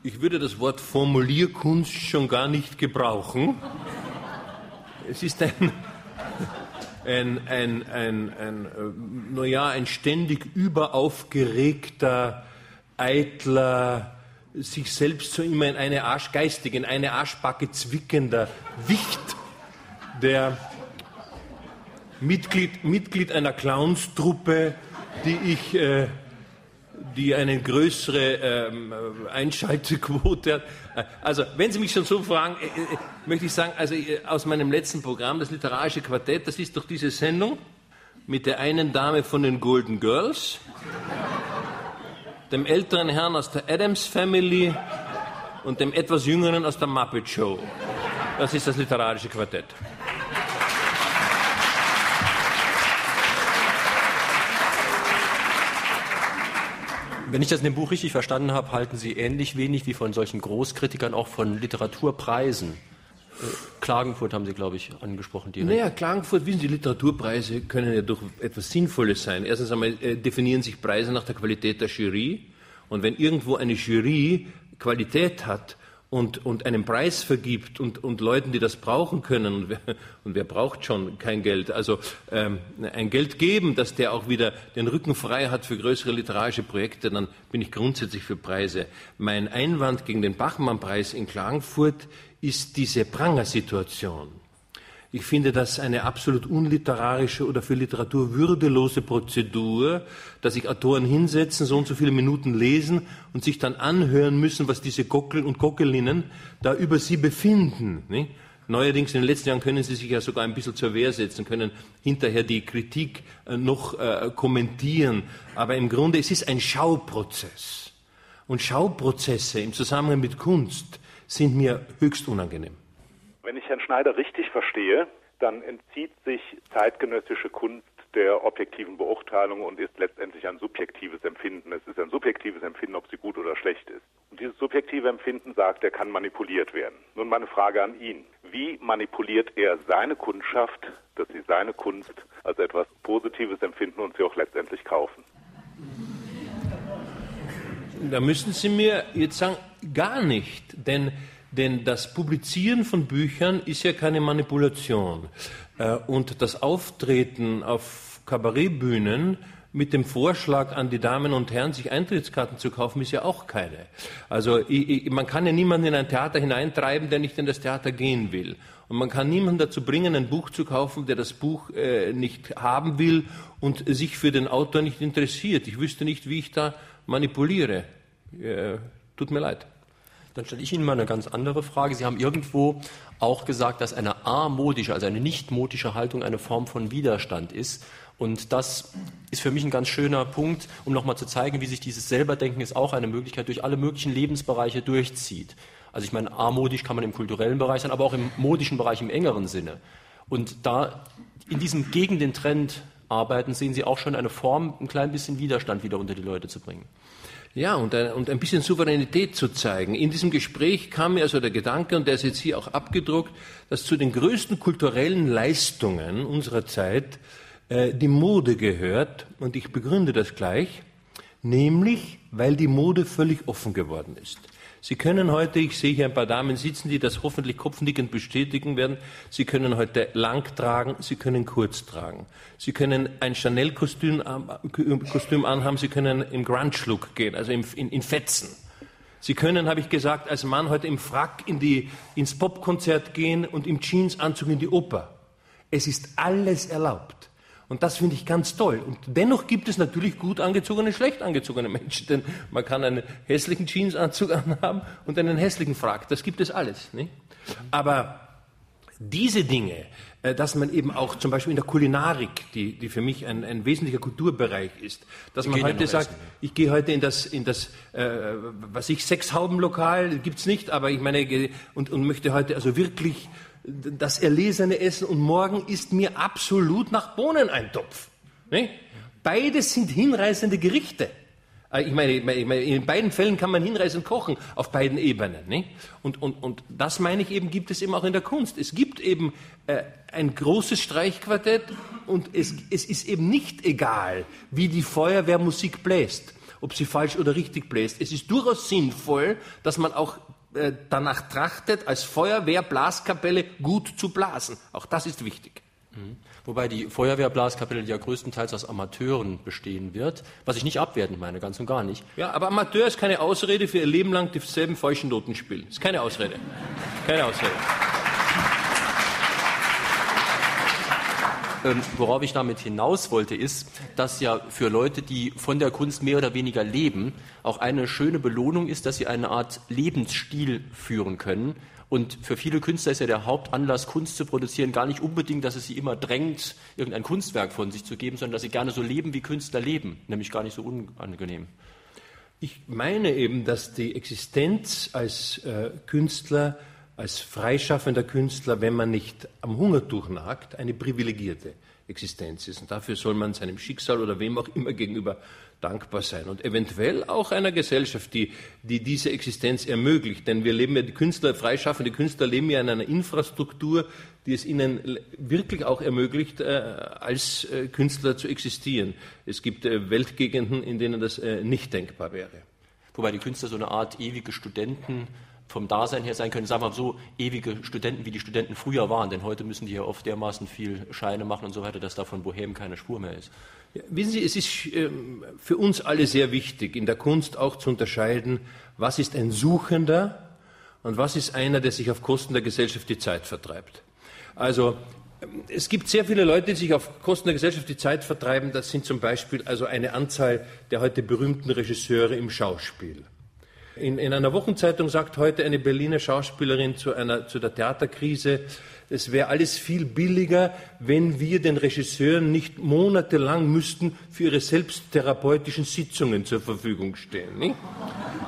Ich würde das Wort Formulierkunst schon gar nicht gebrauchen. Es ist ein, ein, ein, ein, ein, äh, naja, ein ständig überaufgeregter, eitler, sich selbst so immer in eine Arsch, geistig in eine Arschbacke zwickender Wicht, der Mitglied, Mitglied einer Clownstruppe, die ich, äh, die eine größere ähm, Einschaltequote hat. Also, wenn Sie mich schon so fragen, äh, äh, möchte ich sagen, also äh, aus meinem letzten Programm, das literarische Quartett, das ist doch diese Sendung mit der einen Dame von den Golden Girls dem älteren Herrn aus der Adams Family und dem etwas jüngeren aus der Muppet Show. Das ist das literarische Quartett. Wenn ich das in dem Buch richtig verstanden habe, halten Sie ähnlich wenig wie von solchen Großkritikern auch von Literaturpreisen. Klagenfurt haben Sie, glaube ich, angesprochen. Direkt. Naja, Klagenfurt, wissen Sie, Literaturpreise können ja durch etwas Sinnvolles sein. Erstens einmal äh, definieren sich Preise nach der Qualität der Jury. Und wenn irgendwo eine Jury Qualität hat, und, und einen Preis vergibt und, und Leuten, die das brauchen können, und wer, und wer braucht schon kein Geld, also ähm, ein Geld geben, dass der auch wieder den Rücken frei hat für größere literarische Projekte, dann bin ich grundsätzlich für Preise. Mein Einwand gegen den Bachmann-Preis in Klagenfurt ist diese Pranger-Situation. Ich finde das eine absolut unliterarische oder für Literatur würdelose Prozedur, dass sich Autoren hinsetzen, so und so viele Minuten lesen und sich dann anhören müssen, was diese Gockel und Gockelinnen da über sie befinden. Neuerdings in den letzten Jahren können sie sich ja sogar ein bisschen zur Wehr setzen, können hinterher die Kritik äh, noch äh, kommentieren. Aber im Grunde, es ist ein Schauprozess. Und Schauprozesse im Zusammenhang mit Kunst sind mir höchst unangenehm. Wenn ich Herrn Schneider richtig verstehe, dann entzieht sich zeitgenössische Kunst der objektiven Beurteilung und ist letztendlich ein subjektives Empfinden. Es ist ein subjektives Empfinden, ob sie gut oder schlecht ist. Und dieses subjektive Empfinden sagt, er kann manipuliert werden. Nun meine Frage an ihn. Wie manipuliert er seine Kundschaft, dass sie seine Kunst als etwas Positives empfinden und sie auch letztendlich kaufen? Da müssen Sie mir jetzt sagen, gar nicht. Denn denn das Publizieren von Büchern ist ja keine Manipulation. Äh, und das Auftreten auf Kabarettbühnen mit dem Vorschlag an die Damen und Herren, sich Eintrittskarten zu kaufen, ist ja auch keine. Also ich, ich, man kann ja niemanden in ein Theater hineintreiben, der nicht in das Theater gehen will. Und man kann niemanden dazu bringen, ein Buch zu kaufen, der das Buch äh, nicht haben will und sich für den Autor nicht interessiert. Ich wüsste nicht, wie ich da manipuliere. Äh, tut mir leid. Dann stelle ich Ihnen mal eine ganz andere Frage. Sie haben irgendwo auch gesagt, dass eine amodische, also eine nicht modische Haltung eine Form von Widerstand ist. Und das ist für mich ein ganz schöner Punkt, um nochmal zu zeigen, wie sich dieses Selberdenken ist auch eine Möglichkeit durch alle möglichen Lebensbereiche durchzieht. Also ich meine, amodisch kann man im kulturellen Bereich sein, aber auch im modischen Bereich im engeren Sinne. Und da in diesem gegen den Trend arbeiten, sehen Sie auch schon eine Form, ein klein bisschen Widerstand wieder unter die Leute zu bringen. Ja, und ein, und ein bisschen Souveränität zu zeigen. In diesem Gespräch kam mir also der Gedanke, und der ist jetzt hier auch abgedruckt, dass zu den größten kulturellen Leistungen unserer Zeit äh, die Mode gehört, und ich begründe das gleich, nämlich weil die Mode völlig offen geworden ist. Sie können heute, ich sehe hier ein paar Damen sitzen, die das hoffentlich kopfnickend bestätigen werden, Sie können heute lang tragen, Sie können kurz tragen. Sie können ein Chanel-Kostüm Kostüm anhaben, Sie können im Grunge-Look gehen, also in, in, in Fetzen. Sie können, habe ich gesagt, als Mann heute im Frack in die, ins Popkonzert gehen und im Jeansanzug in die Oper. Es ist alles erlaubt. Und das finde ich ganz toll. Und dennoch gibt es natürlich gut angezogene, schlecht angezogene Menschen. Denn man kann einen hässlichen Jeansanzug anhaben und einen hässlichen Frack. Das gibt es alles. Nicht? Aber diese Dinge, äh, dass man eben auch zum Beispiel in der Kulinarik, die, die für mich ein, ein wesentlicher Kulturbereich ist, dass man heute sagt, essen. ich gehe heute in das, in das äh, was ich, Sechshaubenlokal, gibt's nicht, aber ich meine, und, und möchte heute also wirklich das erlesene Essen und morgen ist mir absolut nach Bohnen ein Topf. Ne? Beides sind hinreißende Gerichte. Äh, ich meine, in beiden Fällen kann man hinreißend kochen, auf beiden Ebenen. Ne? Und, und, und das meine ich eben, gibt es eben auch in der Kunst. Es gibt eben äh, ein großes Streichquartett und es, es ist eben nicht egal, wie die Feuerwehr Musik bläst, ob sie falsch oder richtig bläst. Es ist durchaus sinnvoll, dass man auch danach trachtet, als Feuerwehrblaskapelle gut zu blasen. Auch das ist wichtig. Mhm. Wobei die Feuerwehrblaskapelle ja größtenteils aus Amateuren bestehen wird, was ich nicht abwertend meine, ganz und gar nicht. Ja, aber Amateur ist keine Ausrede für ihr Leben lang dieselben falschen Noten spielen. Ist keine Ausrede. Keine Ausrede. Ähm, worauf ich damit hinaus wollte, ist, dass ja für Leute, die von der Kunst mehr oder weniger leben, auch eine schöne Belohnung ist, dass sie eine Art Lebensstil führen können. Und für viele Künstler ist ja der Hauptanlass, Kunst zu produzieren, gar nicht unbedingt, dass es sie immer drängt, irgendein Kunstwerk von sich zu geben, sondern dass sie gerne so leben, wie Künstler leben, nämlich gar nicht so unangenehm. Ich meine eben, dass die Existenz als äh, Künstler als freischaffender Künstler, wenn man nicht am Hungertuch nagt, eine privilegierte Existenz ist. Und dafür soll man seinem Schicksal oder wem auch immer gegenüber dankbar sein und eventuell auch einer Gesellschaft, die, die diese Existenz ermöglicht. Denn wir leben ja, die Künstler, freischaffende Künstler leben ja in einer Infrastruktur, die es ihnen wirklich auch ermöglicht, äh, als äh, Künstler zu existieren. Es gibt äh, Weltgegenden, in denen das nicht denkbar wäre. Wobei die Künstler so eine Art ewige Studenten vom Dasein her sein können, sagen wir mal so, ewige Studenten, wie die Studenten früher waren. Denn heute müssen die ja oft dermaßen viel Scheine machen und so weiter, dass da von Bohem keine Spur mehr ist. Ja, wissen Sie, es ist ähm, für uns alle sehr wichtig, in der Kunst auch zu unterscheiden, was ist ein Suchender und was ist einer, der sich auf Kosten der Gesellschaft die Zeit vertreibt. Also ähm, es gibt sehr viele Leute, die sich auf Kosten der Gesellschaft die Zeit vertreiben. Das sind zum Beispiel also eine Anzahl der heute berühmten Regisseure im Schauspiel. In, in einer Wochenzeitung sagt heute eine Berliner Schauspielerin zu, einer, zu der Theaterkrise, es wäre alles viel billiger, wenn wir den Regisseuren nicht monatelang müssten für ihre selbsttherapeutischen Sitzungen zur Verfügung stehen. Nicht?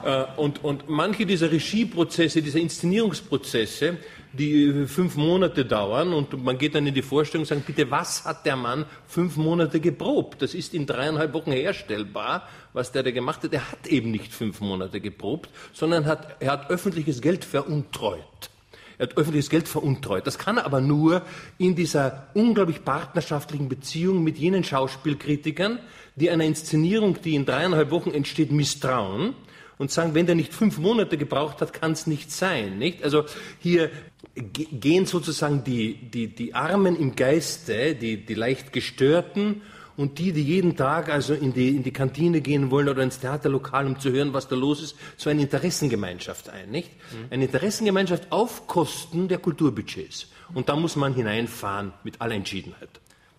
Äh, und, und manche dieser Regieprozesse, dieser Inszenierungsprozesse, die fünf Monate dauern und man geht dann in die Vorstellung und sagt, bitte, was hat der Mann fünf Monate geprobt? Das ist in dreieinhalb Wochen herstellbar, was der da gemacht hat. Er hat eben nicht fünf Monate geprobt, sondern hat, er hat öffentliches Geld veruntreut. Er hat öffentliches Geld veruntreut. Das kann er aber nur in dieser unglaublich partnerschaftlichen Beziehung mit jenen Schauspielkritikern, die einer Inszenierung, die in dreieinhalb Wochen entsteht, misstrauen und sagen, wenn der nicht fünf Monate gebraucht hat, kann es nicht sein. Nicht? Also hier gehen sozusagen die, die, die Armen im Geiste, die, die leicht gestörten und die, die jeden Tag also in die, in die Kantine gehen wollen oder ins Theaterlokal, um zu hören, was da los ist, so eine Interessengemeinschaft ein, nicht? Mhm. Eine Interessengemeinschaft auf Kosten der Kulturbudgets. Und da muss man hineinfahren mit aller Entschiedenheit.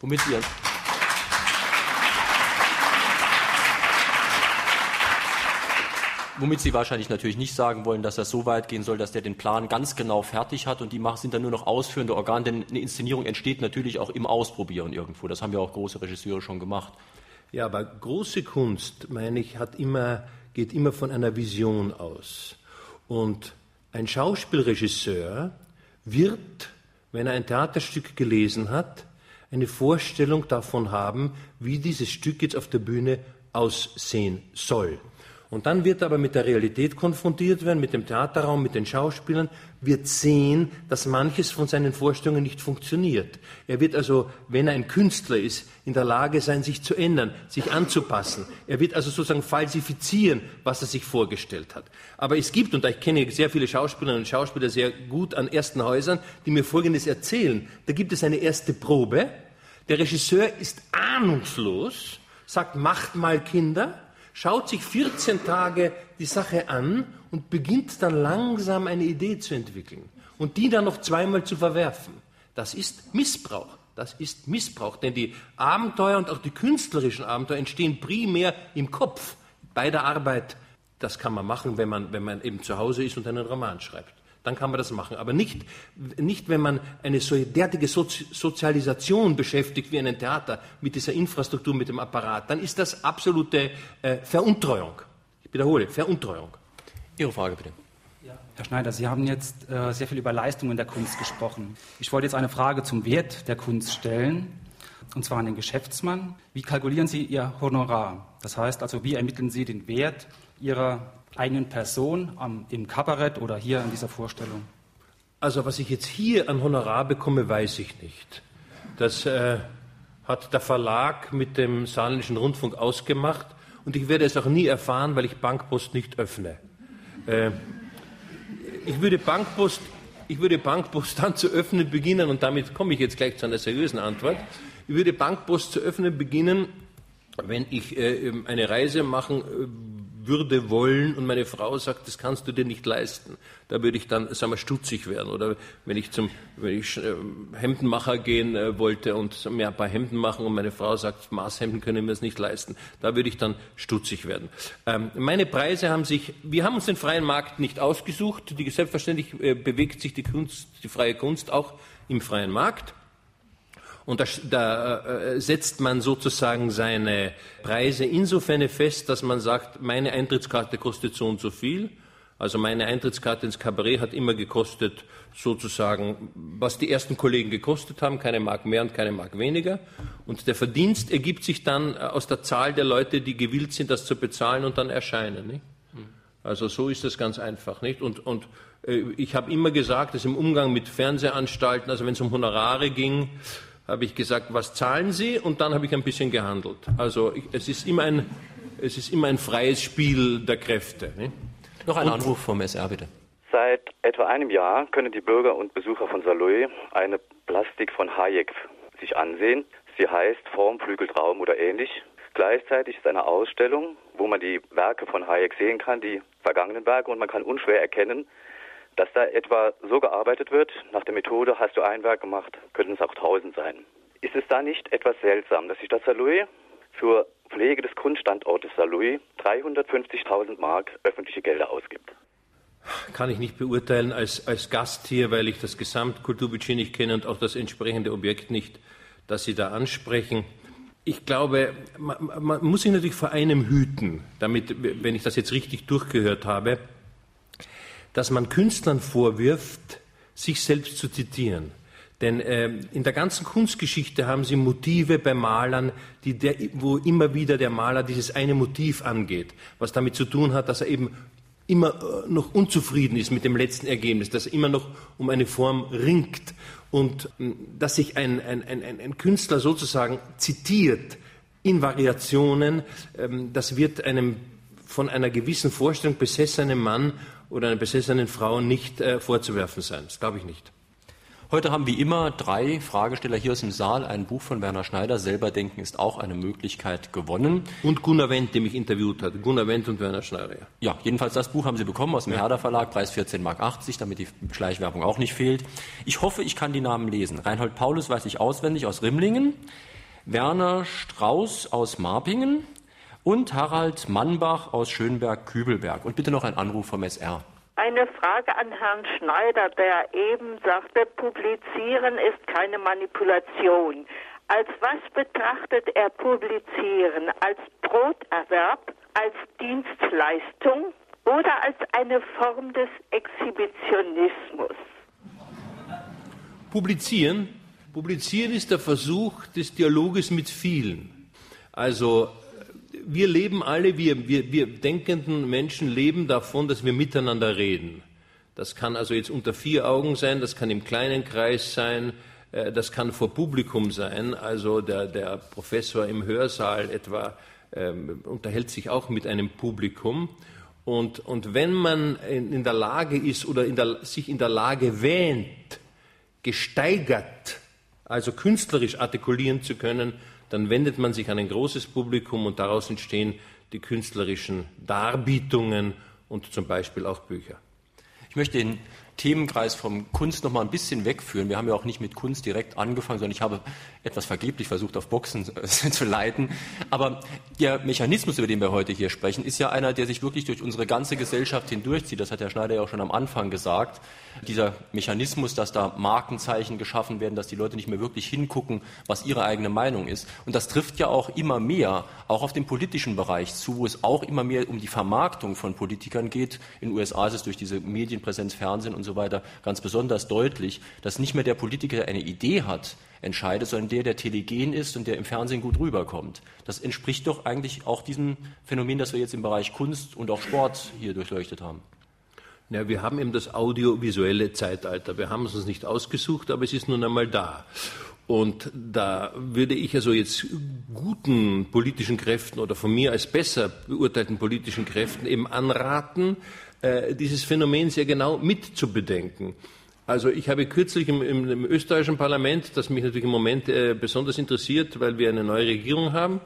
Womit wir Womit Sie wahrscheinlich natürlich nicht sagen wollen, dass das so weit gehen soll, dass der den Plan ganz genau fertig hat und die sind dann nur noch ausführende Organe, denn eine Inszenierung entsteht natürlich auch im Ausprobieren irgendwo. Das haben ja auch große Regisseure schon gemacht. Ja, aber große Kunst, meine ich, hat immer, geht immer von einer Vision aus. Und ein Schauspielregisseur wird, wenn er ein Theaterstück gelesen hat, eine Vorstellung davon haben, wie dieses Stück jetzt auf der Bühne aussehen soll. Und dann wird er aber mit der Realität konfrontiert werden, mit dem Theaterraum, mit den Schauspielern, wird sehen, dass manches von seinen Vorstellungen nicht funktioniert. Er wird also, wenn er ein Künstler ist, in der Lage sein, sich zu ändern, sich anzupassen. Er wird also sozusagen falsifizieren, was er sich vorgestellt hat. Aber es gibt, und ich kenne sehr viele Schauspielerinnen und Schauspieler sehr gut an ersten Häusern, die mir Folgendes erzählen. Da gibt es eine erste Probe. Der Regisseur ist ahnungslos, sagt, macht mal Kinder schaut sich 14 Tage die Sache an und beginnt dann langsam eine Idee zu entwickeln und die dann noch zweimal zu verwerfen. Das ist Missbrauch. Das ist Missbrauch, denn die Abenteuer und auch die künstlerischen Abenteuer entstehen primär im Kopf bei der Arbeit. Das kann man machen, wenn man, wenn man eben zu Hause ist und einen Roman schreibt dann kann man das machen. Aber nicht, nicht wenn man eine so derartige Sozi Sozialisation beschäftigt wie ein Theater mit dieser Infrastruktur, mit dem Apparat. Dann ist das absolute äh, Veruntreuung. Ich wiederhole, Veruntreuung. Ihre Frage bitte. Herr Schneider, Sie haben jetzt äh, sehr viel über Leistungen der Kunst gesprochen. Ich wollte jetzt eine Frage zum Wert der Kunst stellen, und zwar an den Geschäftsmann. Wie kalkulieren Sie Ihr Honorar? Das heißt also, wie ermitteln Sie den Wert Ihrer eigenen Person am, im Kabarett oder hier in dieser Vorstellung? Also was ich jetzt hier an Honorar bekomme, weiß ich nicht. Das äh, hat der Verlag mit dem Saarländischen Rundfunk ausgemacht und ich werde es auch nie erfahren, weil ich Bankpost nicht öffne. Äh, ich würde Bankpost, ich würde Bankpost dann zu öffnen beginnen und damit komme ich jetzt gleich zu einer seriösen Antwort. Ich würde Bankpost zu öffnen beginnen, wenn ich äh, eine Reise machen äh, würde wollen und meine Frau sagt, das kannst du dir nicht leisten, da würde ich dann, sagen wir, stutzig werden. Oder wenn ich zum wenn ich, äh, Hemdenmacher gehen äh, wollte und mir ein paar Hemden machen und meine Frau sagt, Maßhemden können wir es nicht leisten, da würde ich dann stutzig werden. Ähm, meine Preise haben sich, wir haben uns den freien Markt nicht ausgesucht. Die, selbstverständlich äh, bewegt sich die Kunst, die freie Kunst auch im freien Markt. Und da, da äh, setzt man sozusagen seine Preise insofern fest, dass man sagt, meine Eintrittskarte kostet so und so viel. Also meine Eintrittskarte ins Kabarett hat immer gekostet, sozusagen, was die ersten Kollegen gekostet haben, keine Mark mehr und keine Mark weniger. Und der Verdienst ergibt sich dann äh, aus der Zahl der Leute, die gewillt sind, das zu bezahlen und dann erscheinen. Nicht? Also so ist das ganz einfach. Nicht? Und, und äh, ich habe immer gesagt, dass im Umgang mit Fernsehanstalten, also wenn es um Honorare ging, habe ich gesagt, was zahlen Sie? Und dann habe ich ein bisschen gehandelt. Also ich, es, ist immer ein, es ist immer ein freies Spiel der Kräfte. Nicht? Noch ein Anruf vom SR, bitte. Seit etwa einem Jahr können die Bürger und Besucher von Saloy eine Plastik von Hayek sich ansehen. Sie heißt Form, Flügel, Traum oder ähnlich. Gleichzeitig ist eine Ausstellung, wo man die Werke von Hayek sehen kann, die vergangenen Werke, und man kann unschwer erkennen, dass da etwa so gearbeitet wird, nach der Methode, hast du ein Werk gemacht, könnten es auch tausend sein. Ist es da nicht etwas seltsam, dass sich das Saloy für Pflege des Kunststandortes Saarlouis 350.000 Mark öffentliche Gelder ausgibt. Kann ich nicht beurteilen als, als Gast hier, weil ich das Gesamtkulturbudget nicht kenne und auch das entsprechende Objekt nicht, das Sie da ansprechen. Ich glaube, man, man muss sich natürlich vor einem hüten, damit, wenn ich das jetzt richtig durchgehört habe, dass man Künstlern vorwirft, sich selbst zu zitieren. Denn äh, in der ganzen Kunstgeschichte haben Sie Motive bei Malern, die der, wo immer wieder der Maler dieses eine Motiv angeht, was damit zu tun hat, dass er eben immer äh, noch unzufrieden ist mit dem letzten Ergebnis, dass er immer noch um eine Form ringt und äh, dass sich ein, ein, ein, ein, Künstler sozusagen zitiert in Variationen, äh, das wird einem von einer gewissen Vorstellung besessenen Mann oder einer besessenen Frau nicht äh, vorzuwerfen sein. Das glaube ich nicht. Heute haben wie immer drei Fragesteller hier aus dem Saal ein Buch von Werner Schneider. Selber denken ist auch eine Möglichkeit gewonnen. Und Gunnar Wendt, der mich interviewt hat. Gunnar Wendt und Werner Schneider. Ja, ja jedenfalls das Buch haben Sie bekommen aus dem ja. Herder Verlag, Preis 14,80 Mark, damit die Schleichwerbung auch nicht fehlt. Ich hoffe, ich kann die Namen lesen. Reinhold Paulus weiß ich auswendig aus Rimlingen, Werner Strauß aus Marpingen und Harald Mannbach aus Schönberg-Kübelberg. Und bitte noch ein Anruf vom SR. Eine Frage an Herrn Schneider, der eben sagte, Publizieren ist keine Manipulation. Als was betrachtet er Publizieren? Als Broterwerb, als Dienstleistung oder als eine Form des Exhibitionismus? Publizieren? Publizieren ist der Versuch des Dialoges mit vielen. Also wir leben alle, wir, wir, wir denkenden Menschen leben davon, dass wir miteinander reden. Das kann also jetzt unter vier Augen sein, das kann im kleinen Kreis sein, äh, das kann vor Publikum sein. Also der, der Professor im Hörsaal etwa ähm, unterhält sich auch mit einem Publikum. Und, und wenn man in, der Lage ist oder in der, sich in der Lage wähnt, gesteigert, also künstlerisch artikulieren zu können, dann wendet man sich an ein großes Publikum und daraus entstehen die künstlerischen Darbietungen und zum Beispiel auch Bücher. Ich möchte den Themenkreis vom Kunst noch mal ein bisschen wegführen. Wir haben ja auch nicht mit Kunst direkt angefangen, sondern ich habe etwas vergeblich versucht, auf Boxen zu leiten. Aber der Mechanismus, über den wir heute hier sprechen, ist ja einer, der sich wirklich durch unsere ganze Gesellschaft hindurchzieht. Das hat Herr Schneider ja auch schon am Anfang gesagt. Dieser Mechanismus, dass da Markenzeichen geschaffen werden, dass die Leute nicht mehr wirklich hingucken, was ihre eigene Meinung ist. Und das trifft ja auch immer mehr, auch auf den politischen Bereich zu, wo es auch immer mehr um die Vermarktung von Politikern geht. In den USA ist es durch diese Medienpräsenz, Fernsehen und so weiter ganz besonders deutlich, dass nicht mehr der Politiker eine Idee hat, entscheidet, sondern der, der telegen ist und der im Fernsehen gut rüberkommt. Das entspricht doch eigentlich auch diesem Phänomen, das wir jetzt im Bereich Kunst und auch Sport hier durchleuchtet haben. Ja, wir haben eben das audiovisuelle Zeitalter. Wir haben es uns nicht ausgesucht, aber es ist nun einmal da. Und da würde ich also jetzt guten politischen Kräften oder von mir als besser beurteilten politischen Kräften eben anraten, äh, dieses Phänomen sehr genau mitzubedenken. Also ich habe kürzlich im, im, im, österreichischen Parlament, das mich natürlich im Moment äh, besonders interessiert, weil wir eine neue Regierung haben,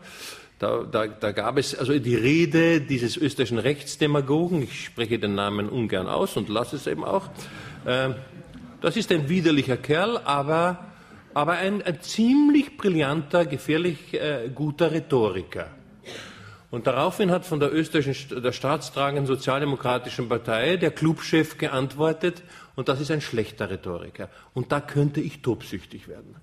da, da, da, gab es also die Rede dieses österreichischen Rechtsdemagogen, ich spreche den Namen ungern aus und lasse es eben auch. Äh, das ist ein widerlicher Kerl, aber, aber ein, ein ziemlich brillanter, gefährlich äh, guter Rhetoriker. Und daraufhin hat von der österreichischen, der staatstragenden sozialdemokratischen Partei der Clubchef geantwortet, und das ist ein schlechter Rhetoriker. Und da könnte ich tobsüchtig werden.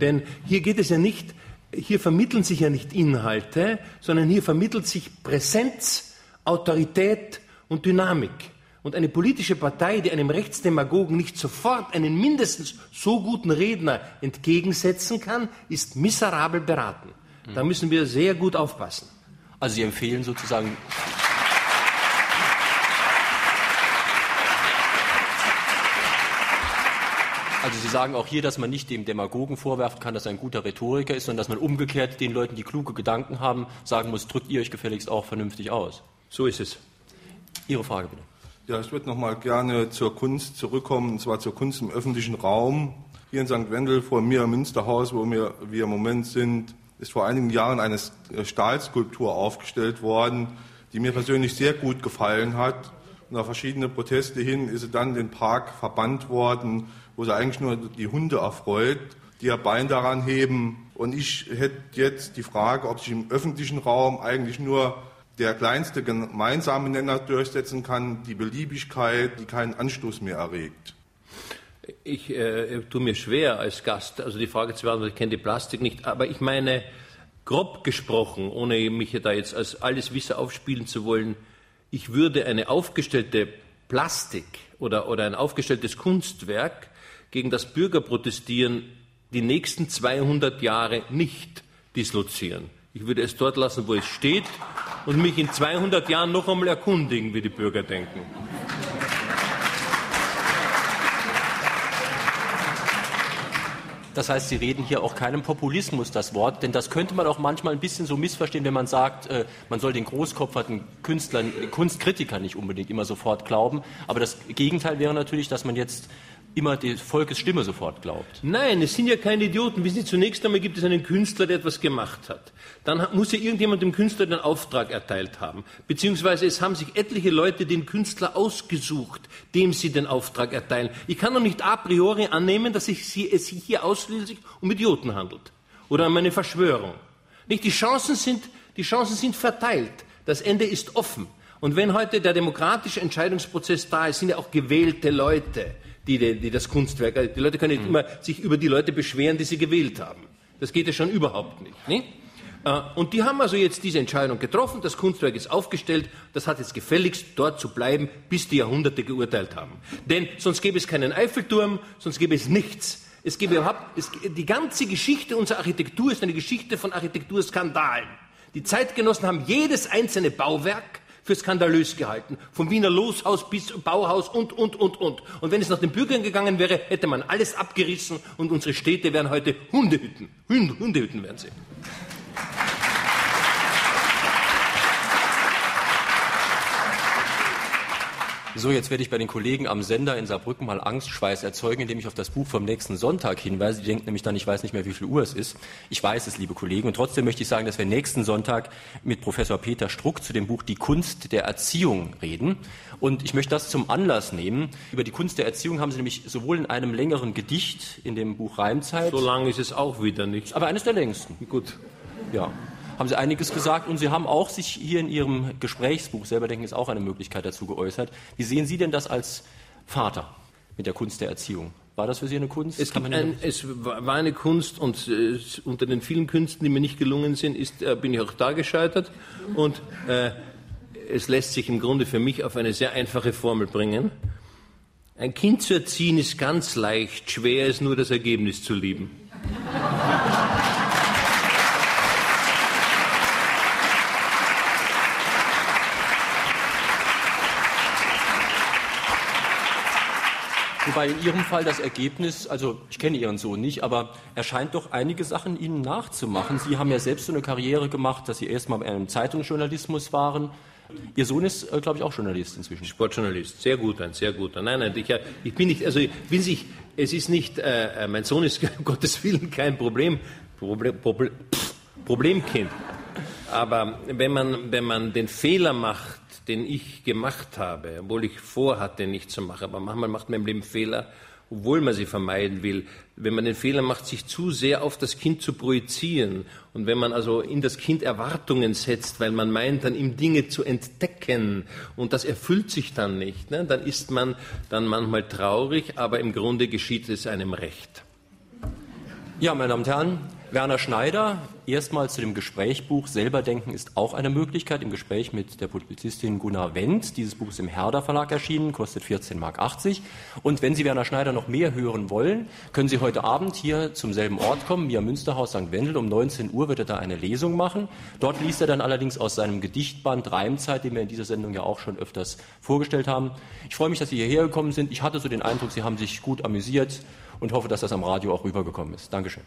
Denn hier geht es ja nicht, hier vermitteln sich ja nicht Inhalte, sondern hier vermittelt sich Präsenz, Autorität und Dynamik. Und eine politische Partei, die einem Rechtsdemagogen nicht sofort einen mindestens so guten Redner entgegensetzen kann, ist miserabel beraten. Da müssen wir sehr gut aufpassen. Also Sie empfehlen sozusagen. Also Sie sagen auch hier, dass man nicht dem Demagogen vorwerfen kann, dass er ein guter Rhetoriker ist, sondern dass man umgekehrt den Leuten, die kluge Gedanken haben, sagen muss, drückt ihr euch gefälligst auch vernünftig aus. So ist es. Ihre Frage bitte. Ja, ich würde noch mal gerne zur Kunst zurückkommen, und zwar zur Kunst im öffentlichen Raum. Hier in St. Wendel vor mir im Münsterhaus, wo wir, wir im Moment sind, ist vor einigen Jahren eine Stahlskulptur aufgestellt worden, die mir persönlich sehr gut gefallen hat. Und nach verschiedenen Proteste hin ist sie dann den Park verbannt worden wo sie eigentlich nur die Hunde erfreut, die ihr Bein daran heben. Und ich hätte jetzt die Frage, ob sich im öffentlichen Raum eigentlich nur der kleinste gemeinsame Nenner durchsetzen kann, die Beliebigkeit, die keinen Anstoß mehr erregt. Ich äh, tue mir schwer als Gast, also die Frage zu beantworten, ich kenne die Plastik nicht, aber ich meine, grob gesprochen, ohne mich da jetzt als alles Wissen aufspielen zu wollen, ich würde eine aufgestellte Plastik oder, oder ein aufgestelltes Kunstwerk gegen das Bürgerprotestieren die nächsten 200 Jahre nicht dislozieren. Ich würde es dort lassen, wo es steht und mich in 200 Jahren noch einmal erkundigen, wie die Bürger denken. Das heißt, Sie reden hier auch keinem Populismus das Wort, denn das könnte man auch manchmal ein bisschen so missverstehen, wenn man sagt, äh, man soll den großkopferten Künstlern, Kunstkritikern nicht unbedingt immer sofort glauben. Aber das Gegenteil wäre natürlich, dass man jetzt immer die Volkes Stimme sofort glaubt. Nein, es sind ja keine Idioten. Wissen Sie, zunächst einmal gibt es einen Künstler, der etwas gemacht hat. Dann muss ja irgendjemand dem Künstler den Auftrag erteilt haben. Beziehungsweise es haben sich etliche Leute den Künstler ausgesucht, dem sie den Auftrag erteilen. Ich kann doch nicht a priori annehmen, dass es sich hier ausschließlich um Idioten handelt. Oder um eine Verschwörung. Nicht? Die Chancen sind, die Chancen sind verteilt. Das Ende ist offen. Und wenn heute der demokratische Entscheidungsprozess da ist, sind ja auch gewählte Leute die, die das Kunstwerk, die Leute können nicht mhm. immer sich über die Leute beschweren, die sie gewählt haben. Das geht ja schon überhaupt nicht. nicht? Äh, und die haben also jetzt diese Entscheidung getroffen, das Kunstwerk ist aufgestellt, das hat jetzt gefälligst dort zu bleiben, bis die Jahrhunderte geurteilt haben. Denn sonst gäbe es keinen Eiffelturm, sonst gäbe es nichts. Es gäbe überhaupt, es, die ganze Geschichte unserer Architektur ist eine Geschichte von Architekturskandalen. Die Zeitgenossen haben jedes einzelne Bauwerk für skandalös gehalten. Vom Wiener Loshaus bis Bauhaus und, und, und, und. Und wenn es nach den Bürgern gegangen wäre, hätte man alles abgerissen und unsere Städte wären heute Hundehütten. Hundehütten wären sie. So, jetzt werde ich bei den Kollegen am Sender in Saarbrücken mal Angstschweiß erzeugen, indem ich auf das Buch vom nächsten Sonntag hinweise. Die denkt nämlich dann, ich weiß nicht mehr, wie viel Uhr es ist. Ich weiß es, liebe Kollegen. Und trotzdem möchte ich sagen, dass wir nächsten Sonntag mit Professor Peter Struck zu dem Buch Die Kunst der Erziehung reden. Und ich möchte das zum Anlass nehmen. Über die Kunst der Erziehung haben Sie nämlich sowohl in einem längeren Gedicht in dem Buch Reimzeit. So lang ist es auch wieder nicht. Aber eines der längsten. Gut. Ja haben Sie einiges gesagt und Sie haben auch sich hier in Ihrem Gesprächsbuch, selber denken ist auch eine Möglichkeit dazu geäußert. Wie sehen Sie denn das als Vater mit der Kunst der Erziehung? War das für Sie eine Kunst? Es, ein, es war eine Kunst und äh, unter den vielen Künsten, die mir nicht gelungen sind, ist, äh, bin ich auch da gescheitert. Und äh, es lässt sich im Grunde für mich auf eine sehr einfache Formel bringen. Ein Kind zu erziehen ist ganz leicht, schwer ist nur das Ergebnis zu lieben. Wobei in Ihrem Fall das Ergebnis, also ich kenne Ihren Sohn nicht, aber er scheint doch einige Sachen Ihnen nachzumachen. Sie haben ja selbst so eine Karriere gemacht, dass Sie erst mal im Zeitungsjournalismus waren. Ihr Sohn ist, äh, glaube ich, auch Journalist inzwischen. Sportjournalist, sehr gut, ein sehr guter. Nein, nein, ich, ich bin nicht, also will sich, es ist nicht, äh, äh mein Sohn ist um Gottes Willen kein Problem, Problem, Problem Problemkind. Aber wenn man, wenn man den Fehler macht, den ich gemacht habe, obwohl ich vorhatte, nicht zu machen, aber manchmal macht man im Leben Fehler, obwohl man sie vermeiden will. Wenn man den Fehler macht, sich zu sehr auf das Kind zu projizieren und wenn man also in das Kind Erwartungen setzt, weil man meint, dann ihm Dinge zu entdecken und das erfüllt sich dann nicht, ne, dann ist man dann manchmal traurig, aber im Grunde geschieht es einem recht. Ja, meine Damen und Herren, Werner Schneider, erstmal zu dem Gesprächbuch Selber denken ist auch eine Möglichkeit. Im Gespräch mit der Publizistin Gunnar Wendt. Dieses Buch ist im Herder Verlag erschienen, kostet 14,80 Mark. Und wenn Sie Werner Schneider noch mehr hören wollen, können Sie heute Abend hier zum selben Ort kommen, Mia Münsterhaus St. Wendel. Um 19 Uhr wird er da eine Lesung machen. Dort liest er dann allerdings aus seinem Gedichtband Reimzeit, den wir in dieser Sendung ja auch schon öfters vorgestellt haben. Ich freue mich, dass Sie hierher gekommen sind. Ich hatte so den Eindruck, Sie haben sich gut amüsiert und hoffe, dass das am Radio auch rübergekommen ist. Dankeschön.